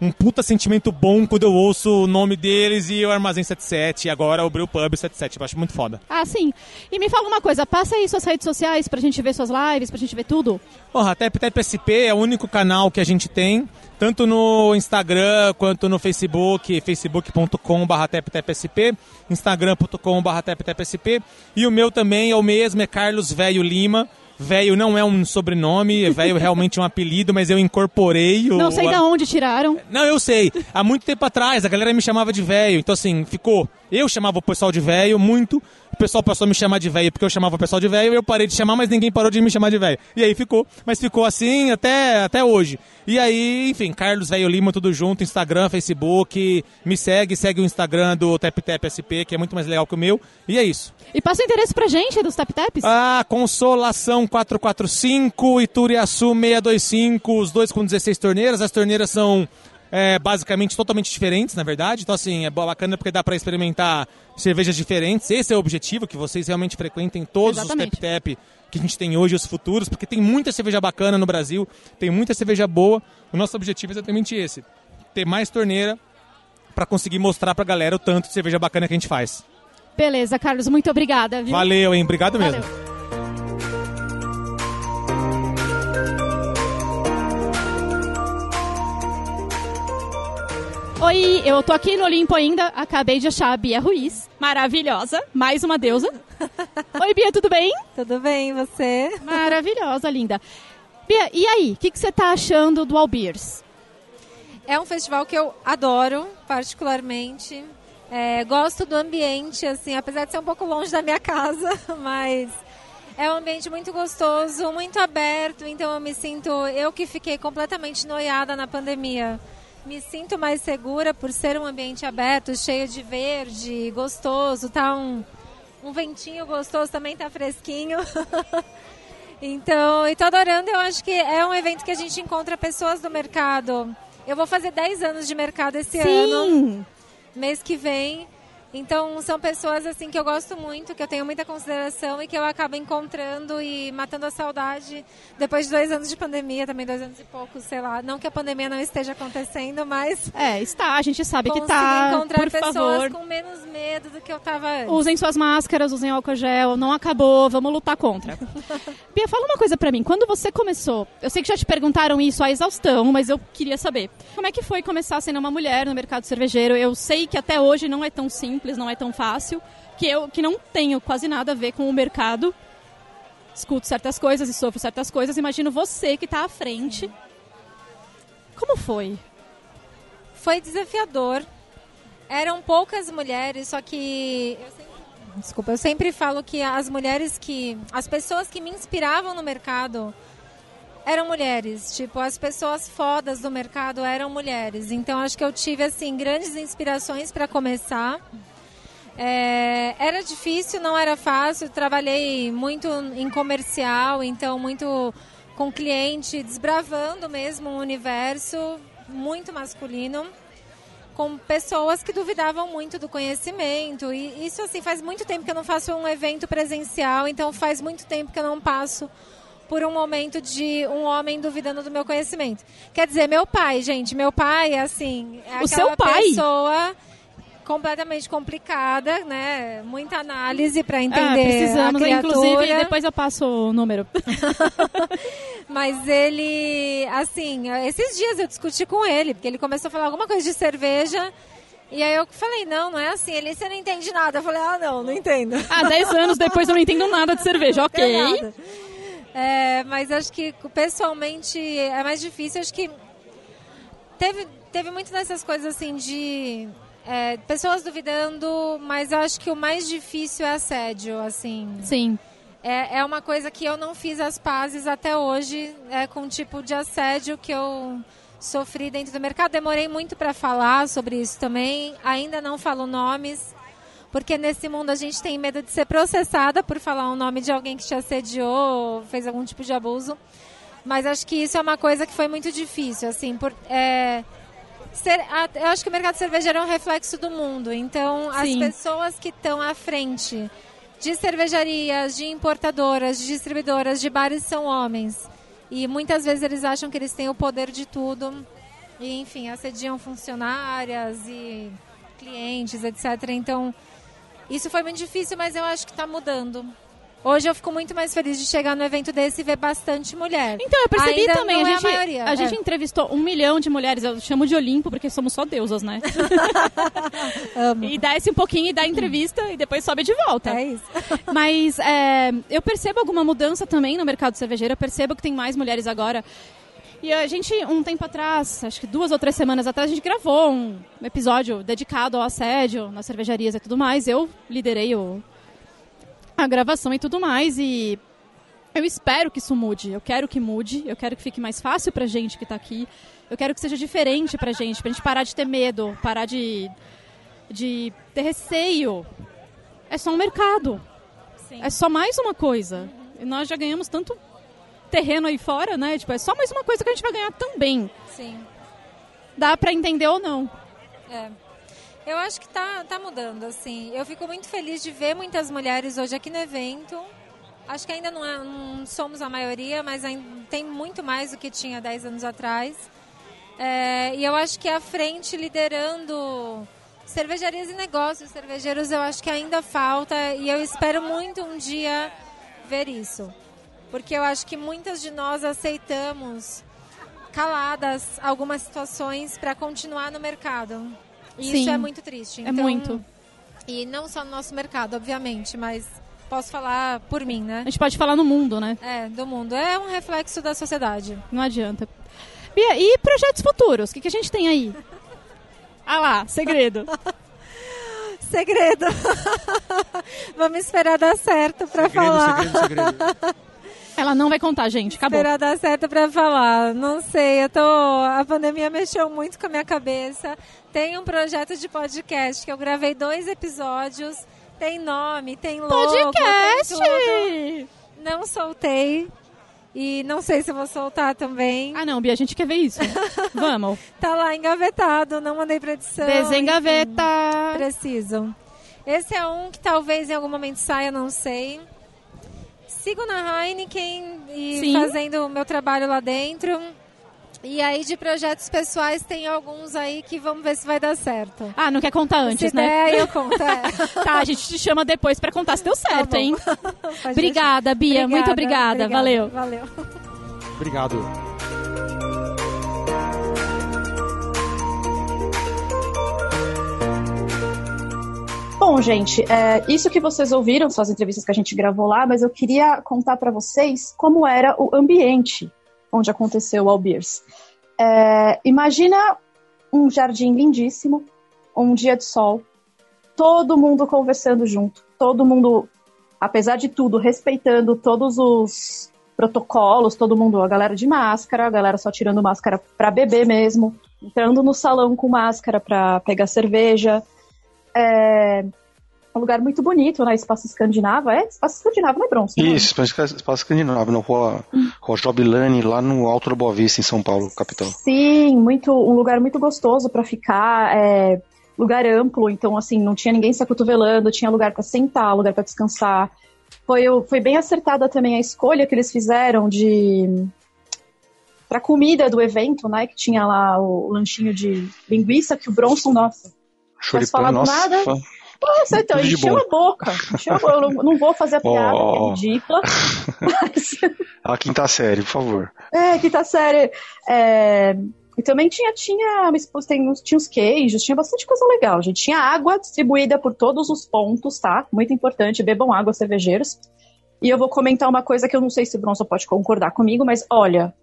N: um puta sentimento bom quando eu ouço o nome deles e o Armazém 77 e agora o Brew Pub 77. Eu acho muito foda.
E: Ah, sim. E me fala uma coisa, passa aí suas redes sociais pra gente ver suas lives, pra gente ver tudo.
N: Porra, a Tap Tap SP é o único canal que a gente tem, tanto no Instagram quanto no Facebook, facebook.com.br taptapsp, instagram.com.br taptapsp, e o meu também é o mesmo, é Carlos Velho Lima, Velho não é um sobrenome, velho é realmente um apelido, mas eu incorporei o.
E: Não sei
N: a-
E: de onde tiraram.
N: Não, eu sei. Há muito tempo atrás, a galera me chamava de velho. Então, assim, ficou. Eu chamava o pessoal de velho muito. O pessoal passou a me chamar de velho porque eu chamava o pessoal de velho. Eu parei de chamar, mas ninguém parou de me chamar de velho. E aí ficou. Mas ficou assim até, até hoje. E aí, enfim, Carlos Velho Lima, tudo junto. Instagram, Facebook. Me segue, segue o Instagram do Tap Tap SP, que é muito mais legal que o meu. E é isso.
E: E passa o endereço pra gente dos Tap Taps?
N: Ah, Consolação 445, Ituriaçu 625, os dois com 16 torneiras. As torneiras são é, basicamente totalmente diferentes, na verdade. Então, assim, é bacana porque dá para experimentar cervejas diferentes. Esse é o objetivo, que vocês realmente frequentem todos
E: Exatamente.
N: os Tap Tap que a gente tem hoje, os futuros, porque tem muita cerveja bacana no Brasil, tem muita cerveja boa. O nosso objetivo é exatamente esse: ter mais torneira para conseguir mostrar pra galera o tanto de cerveja bacana que a gente faz.
E: Beleza, Carlos, muito obrigada. Viu?
N: Valeu, hein? Obrigado mesmo.
E: Oi, eu tô aqui no Olimpo ainda, acabei de achar a Bia Ruiz, maravilhosa, mais uma deusa. Oi, Bia, tudo bem?
O: Tudo bem, você?
E: Maravilhosa, linda. Bia, e aí, o que, que você tá achando do Albiers?
O: É um festival que eu adoro, particularmente. É, gosto do ambiente, assim, apesar de ser um pouco longe da minha casa, mas é um ambiente muito gostoso, muito aberto, então eu me sinto, eu que fiquei completamente noiada na pandemia, me sinto mais segura por ser um ambiente aberto, cheio de verde, gostoso, tá um, um ventinho gostoso, também tá fresquinho. Então, e tô adorando, eu acho que é um evento que a gente encontra pessoas do mercado. Eu vou fazer 10 anos de mercado esse
E: Sim.
O: ano, mês que vem. Então, são pessoas assim que eu gosto muito, que eu tenho muita consideração e que eu acabo encontrando e matando a saudade depois de dois anos de pandemia, também dois anos e pouco, sei lá. Não que a pandemia não esteja acontecendo, mas.
E: É, está, a gente sabe que
O: consegui
E: tá.
O: encontrar
E: Por
O: pessoas
E: favor,
O: com menos medo do que eu tava antes.
E: usem suas máscaras, usem álcool gel, não acabou, vamos lutar contra. Bia, fala uma coisa pra mim, quando você começou, eu sei que já te perguntaram isso à exaustão, mas eu queria saber, como é que foi começar sendo uma mulher no mercado cervejeiro? Eu sei que até hoje não é tão simples, não é tão fácil, que eu que não tenho quase nada a ver com o mercado, escuto certas coisas e sofro certas coisas, imagino você que tá à frente. Como foi?
O: Foi desafiador. Eram poucas mulheres, só que. eu sempre- Desculpa, eu sempre falo que as mulheres que. As pessoas que me inspiravam no mercado eram mulheres. Tipo, as pessoas fodas do mercado eram mulheres. Então acho que eu tive, assim, grandes inspirações para começar. É, era difícil, não era fácil. Trabalhei muito em comercial, então muito com cliente, desbravando mesmo um universo muito masculino, com pessoas que duvidavam muito do conhecimento. E isso assim faz muito tempo que eu não faço um evento presencial, então faz muito tempo que eu não passo por um momento de um homem duvidando do meu conhecimento. Quer dizer, meu pai, gente, meu pai é assim, é
E: O seu pai?
O: pessoa completamente complicada, né? Muita análise para
E: Ah,
O: entender
E: precisamos,
O: a criatura.
E: inclusive, depois eu passo o número.
O: Mas ele, assim, esses dias eu discuti com ele, porque ele começou a falar alguma coisa de cerveja. E aí eu falei, não, não é assim. Ele, você não entende nada. Eu falei, ah, não, não entendo.
E: Ah, 10 anos depois eu não entendo nada de cerveja, ok.
O: É, mas acho que pessoalmente é mais difícil. Acho que teve, teve muito dessas coisas assim de é, pessoas duvidando, mas eu acho que o mais difícil é assédio, assim.
E: Sim.
O: É, é uma coisa que eu não fiz as pazes até hoje é, com o tipo de assédio que eu sofri dentro do mercado. Demorei muito para falar sobre isso também. Ainda não falo nomes, porque nesse mundo a gente tem medo de ser processada por falar o nome de alguém que te assediou ou fez algum tipo de abuso. Mas acho que isso é uma coisa que foi muito difícil, assim, por, é, eu acho que o mercado cervejeiro é um reflexo do mundo. Então, as
E: Sim.
O: pessoas que estão à frente de cervejarias, de importadoras, de distribuidoras, de bares são homens. E muitas vezes eles acham que eles têm o poder de tudo. E, enfim, assediam funcionárias e clientes, etc. Então, isso foi muito difícil, mas eu acho que está mudando. Hoje eu fico muito mais feliz de chegar no evento desse e ver bastante mulher.
E: Então, eu percebi
O: Ainda
E: também. A
O: é
E: gente,
O: a maioria.
E: a gente
O: é.
E: entrevistou um milhão de mulheres. Eu chamo de Olimpo porque somos só deusas, né? E desce um pouquinho e dá entrevista e depois sobe de volta.
O: É isso.
E: Mas é, eu percebo alguma mudança também no mercado cervejeiro. Eu percebo que tem mais mulheres agora. E a gente, um tempo atrás, acho que duas ou três semanas atrás, a gente gravou um episódio dedicado ao assédio nas cervejarias e tudo mais. Eu liderei o, a gravação e tudo mais. E eu espero que isso mude. Eu quero que mude. Eu quero que fique mais fácil pra gente que tá aqui. Eu quero que seja diferente pra gente. Pra gente parar de ter medo, parar de, de ter receio. É só um mercado. É só mais uma coisa. E nós já ganhamos tanto terreno aí fora, né? Tipo, é só mais uma coisa que a gente vai ganhar também.
O: Sim.
E: Dá pra entender ou não.
O: É. Eu acho que tá, tá mudando, assim. Eu fico muito feliz de ver muitas mulheres hoje aqui no evento. Acho que ainda não, é- não somos a maioria, mas tem muito mais do que tinha 10 anos atrás. É, e eu acho que à frente, liderando cervejarias e negócios cervejeiros, eu acho que ainda falta. E eu espero muito um dia ver isso. Porque eu acho que muitas de nós aceitamos caladas algumas situações para continuar no mercado. E
E: Sim.
O: isso é muito triste.
E: É
O: Então,
E: muito.
O: E não só no nosso mercado, obviamente, mas posso falar por mim, né?
E: A gente pode falar no mundo, né?
O: É, do mundo. É um reflexo da sociedade.
E: Não adianta. Bia, e projetos futuros? O que, que a gente tem aí? Ah lá, segredo.
O: Segredo. Vamos esperar dar certo pra falar.
E: Ela não vai contar, gente. Acabou.
O: Esperar dar certo pra falar. Não sei, eu tô. A pandemia mexeu muito com a minha cabeça. Tem um projeto de podcast que eu gravei dois episódios. Tem nome, tem logo.
E: Podcast!
O: Tem. Não soltei. E não sei se eu vou soltar também.
E: Ah, não, Bia, a gente quer ver isso. Vamos.
O: Tá lá engavetado, não mandei pra edição.
E: Desengaveta.
O: enfim, Preciso. Esse é um que talvez em algum momento saia, não sei. Sigo na Heineken e
E: Sim.
O: fazendo o meu trabalho lá dentro. E aí de projetos pessoais tem alguns aí que vamos ver se vai dar certo.
E: Ah, não quer contar antes,
O: se
E: né?
O: der, eu conto. é.
E: tá, a gente te chama depois pra contar se deu certo,
O: bom.
E: hein? Obrigada. Bia. Muito obrigada. Valeu.
O: Valeu.
C: Obrigado.
A: Bom, gente, é, isso que vocês ouviram são as entrevistas que a gente gravou lá, mas eu queria contar para vocês como era o ambiente onde aconteceu o Albiers. É, imagina um jardim lindíssimo, um dia de sol, todo mundo conversando junto, todo mundo, apesar de tudo, respeitando todos os protocolos, todo mundo, a galera de máscara, a galera só tirando máscara para beber mesmo, entrando no salão com máscara para pegar cerveja. É um lugar muito bonito, né? Espaço escandinavo. É? Espaço escandinavo, não é Bronson? não?
B: Isso, é espaço escandinavo, na rua, rua Jobilane, lá no Alto da Boa Vista, em São Paulo, capital.
A: Sim, muito, um lugar muito gostoso para ficar. É, lugar amplo, então, assim, não tinha ninguém se acotovelando, tinha lugar para sentar, lugar para descansar. Foi, foi bem acertada também a escolha que eles fizeram de. Pra comida do evento, né? Que tinha lá o lanchinho de linguiça, que o Bronson, nossa. Posso falar
B: Choripã,
A: do
B: nossa.
A: nada?
B: fa-
A: Nossa, então,
B: Tudo
A: encheu a boca. Encheu a boca. Eu não, não vou fazer a piada,
B: Oh.
A: que é ridícula.
B: A quinta série, por favor.
A: É, quinta série. É, E também tinha, tinha, tem, uns- tinha os queijos, tinha bastante coisa legal, gente. Tinha água distribuída por todos os pontos, tá? Muito importante, bebam água, cervejeiros. E eu vou comentar uma coisa que eu não sei se o Bronson pode concordar comigo, mas olha,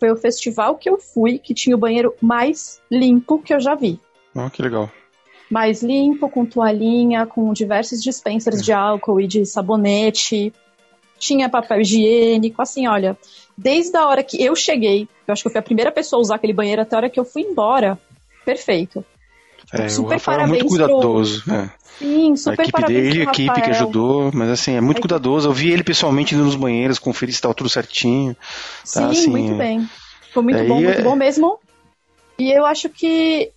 A: foi o festival que eu fui que tinha o banheiro mais limpo que eu já vi.
B: Ah, que legal.
A: Mais limpo, com toalhinha, com diversos dispensers de álcool e de sabonete. Tinha papel higiênico, assim, olha, desde a hora que eu cheguei, eu acho que eu fui a primeira pessoa a usar aquele banheiro até a hora que eu fui embora. Perfeito.
B: É, o
A: Super
B: Rafael é muito
A: parabéns pro-
B: cuidadoso. é.
A: Sim,
B: A
A: super
B: equipe
A: parabéns
B: dele, a equipe que ajudou, mas assim, é muito
A: A
B: cuidadoso. Eu vi ele pessoalmente indo nos banheiros, conferir se estava tudo certinho.
A: Sim,
B: Tá, assim,
A: muito bem. Foi muito
B: Aí
A: bom, muito
B: é-
A: bom mesmo. E eu acho que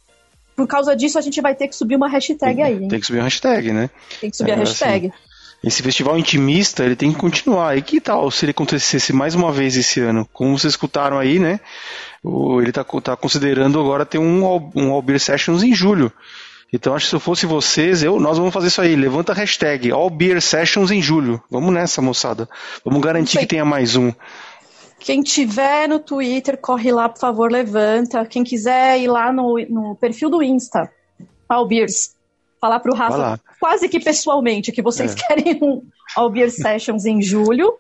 A: por causa disso a gente vai ter que subir uma hashtag aí, hein?
B: Tem que subir a hashtag, né?
A: Tem que subir a
B: É,
A: hashtag.
B: assim, esse festival intimista, ele tem que continuar. E que tal se ele acontecesse mais uma vez esse ano? Como vocês escutaram aí, né? Ele está tá considerando agora ter um, um Albir Sessions em julho. Então acho que se eu fosse vocês, eu, nós vamos fazer isso aí. Levanta a hashtag All Beer Sessions em julho. Vamos nessa, moçada. Vamos garantir que tenha mais um.
A: Quem tiver no Twitter, corre lá, por favor, levanta. Quem quiser ir lá no, no perfil do Insta, All Beers, falar pro
B: Vai
A: Rafa quase que pessoalmente que vocês
B: É.
A: querem um All Beer Sessions em julho.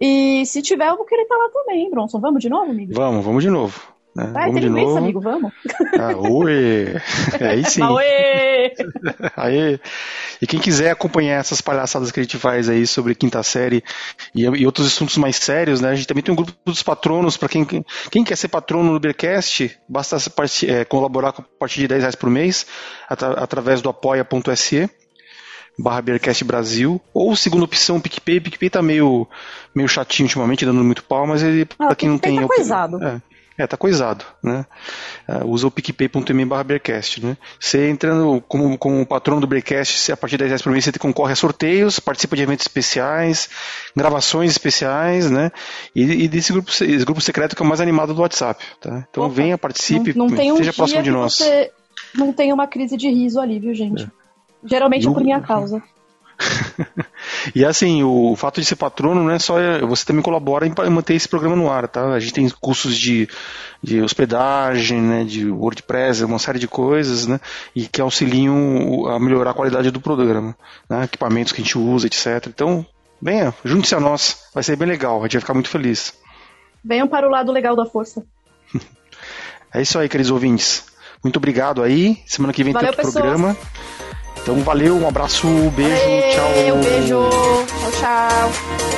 A: E se tiver, eu vou querer estar lá também, Bronson. Vamos de novo, amigo?
B: Vamos, vamos de novo. Né?
A: Vai,
B: vamos de
A: tem isso,
B: novo.
A: amigo, vamos.
B: Ah, oi! Aí sim.
A: Aê!
B: Aê. E quem quiser acompanhar essas palhaçadas que a gente faz aí sobre quinta série e, e outros assuntos mais sérios, né? A gente também tem um grupo dos patronos para quem, quem quer ser patrono do Beercast, basta é, colaborar com a partir de 10 reais por mês atra- através do apoia.se barra Beercast Brasil, ou segunda opção, PicPay. PicPay tá meio, meio chatinho ultimamente, dando muito pau, mas ele,
A: Ah,
B: pra quem não
A: PicPay
B: tem...
A: tá coisado.
B: É, é, tá coisado, né? Ah, usa o picpay.me barra Beercast, né? Você entrando como, como patrono do Beercast, você, a partir de 10 reais por mês, você concorre a sorteios, participa de eventos especiais, gravações especiais, né? E, e desse grupo, se- esse grupo secreto que é o mais animado do WhatsApp, tá? Então venha, participe,
A: Não, não tem um
B: esteja próximo de nós.
A: você não tem uma crise de riso ali, viu, gente? Geralmente é por minha causa.
B: E assim, o fato de ser patrono não é só. Você também colabora em manter esse programa no ar, tá? A gente tem cursos de, de hospedagem, né? De WordPress, uma série de coisas, né? E que auxiliam a melhorar a qualidade do programa, né? Equipamentos que a gente usa, etc. Então, venha, junte-se a nós. Vai ser bem legal, a gente vai ficar muito feliz.
A: Venham para o lado legal da força.
B: É isso aí, queridos ouvintes. Muito obrigado aí. Semana que vem
A: Valeu,
B: tem outro
A: pessoas.
B: programa. Então, valeu, um abraço, beijo, tchau.
A: Valeu, beijo. Tchau, tchau.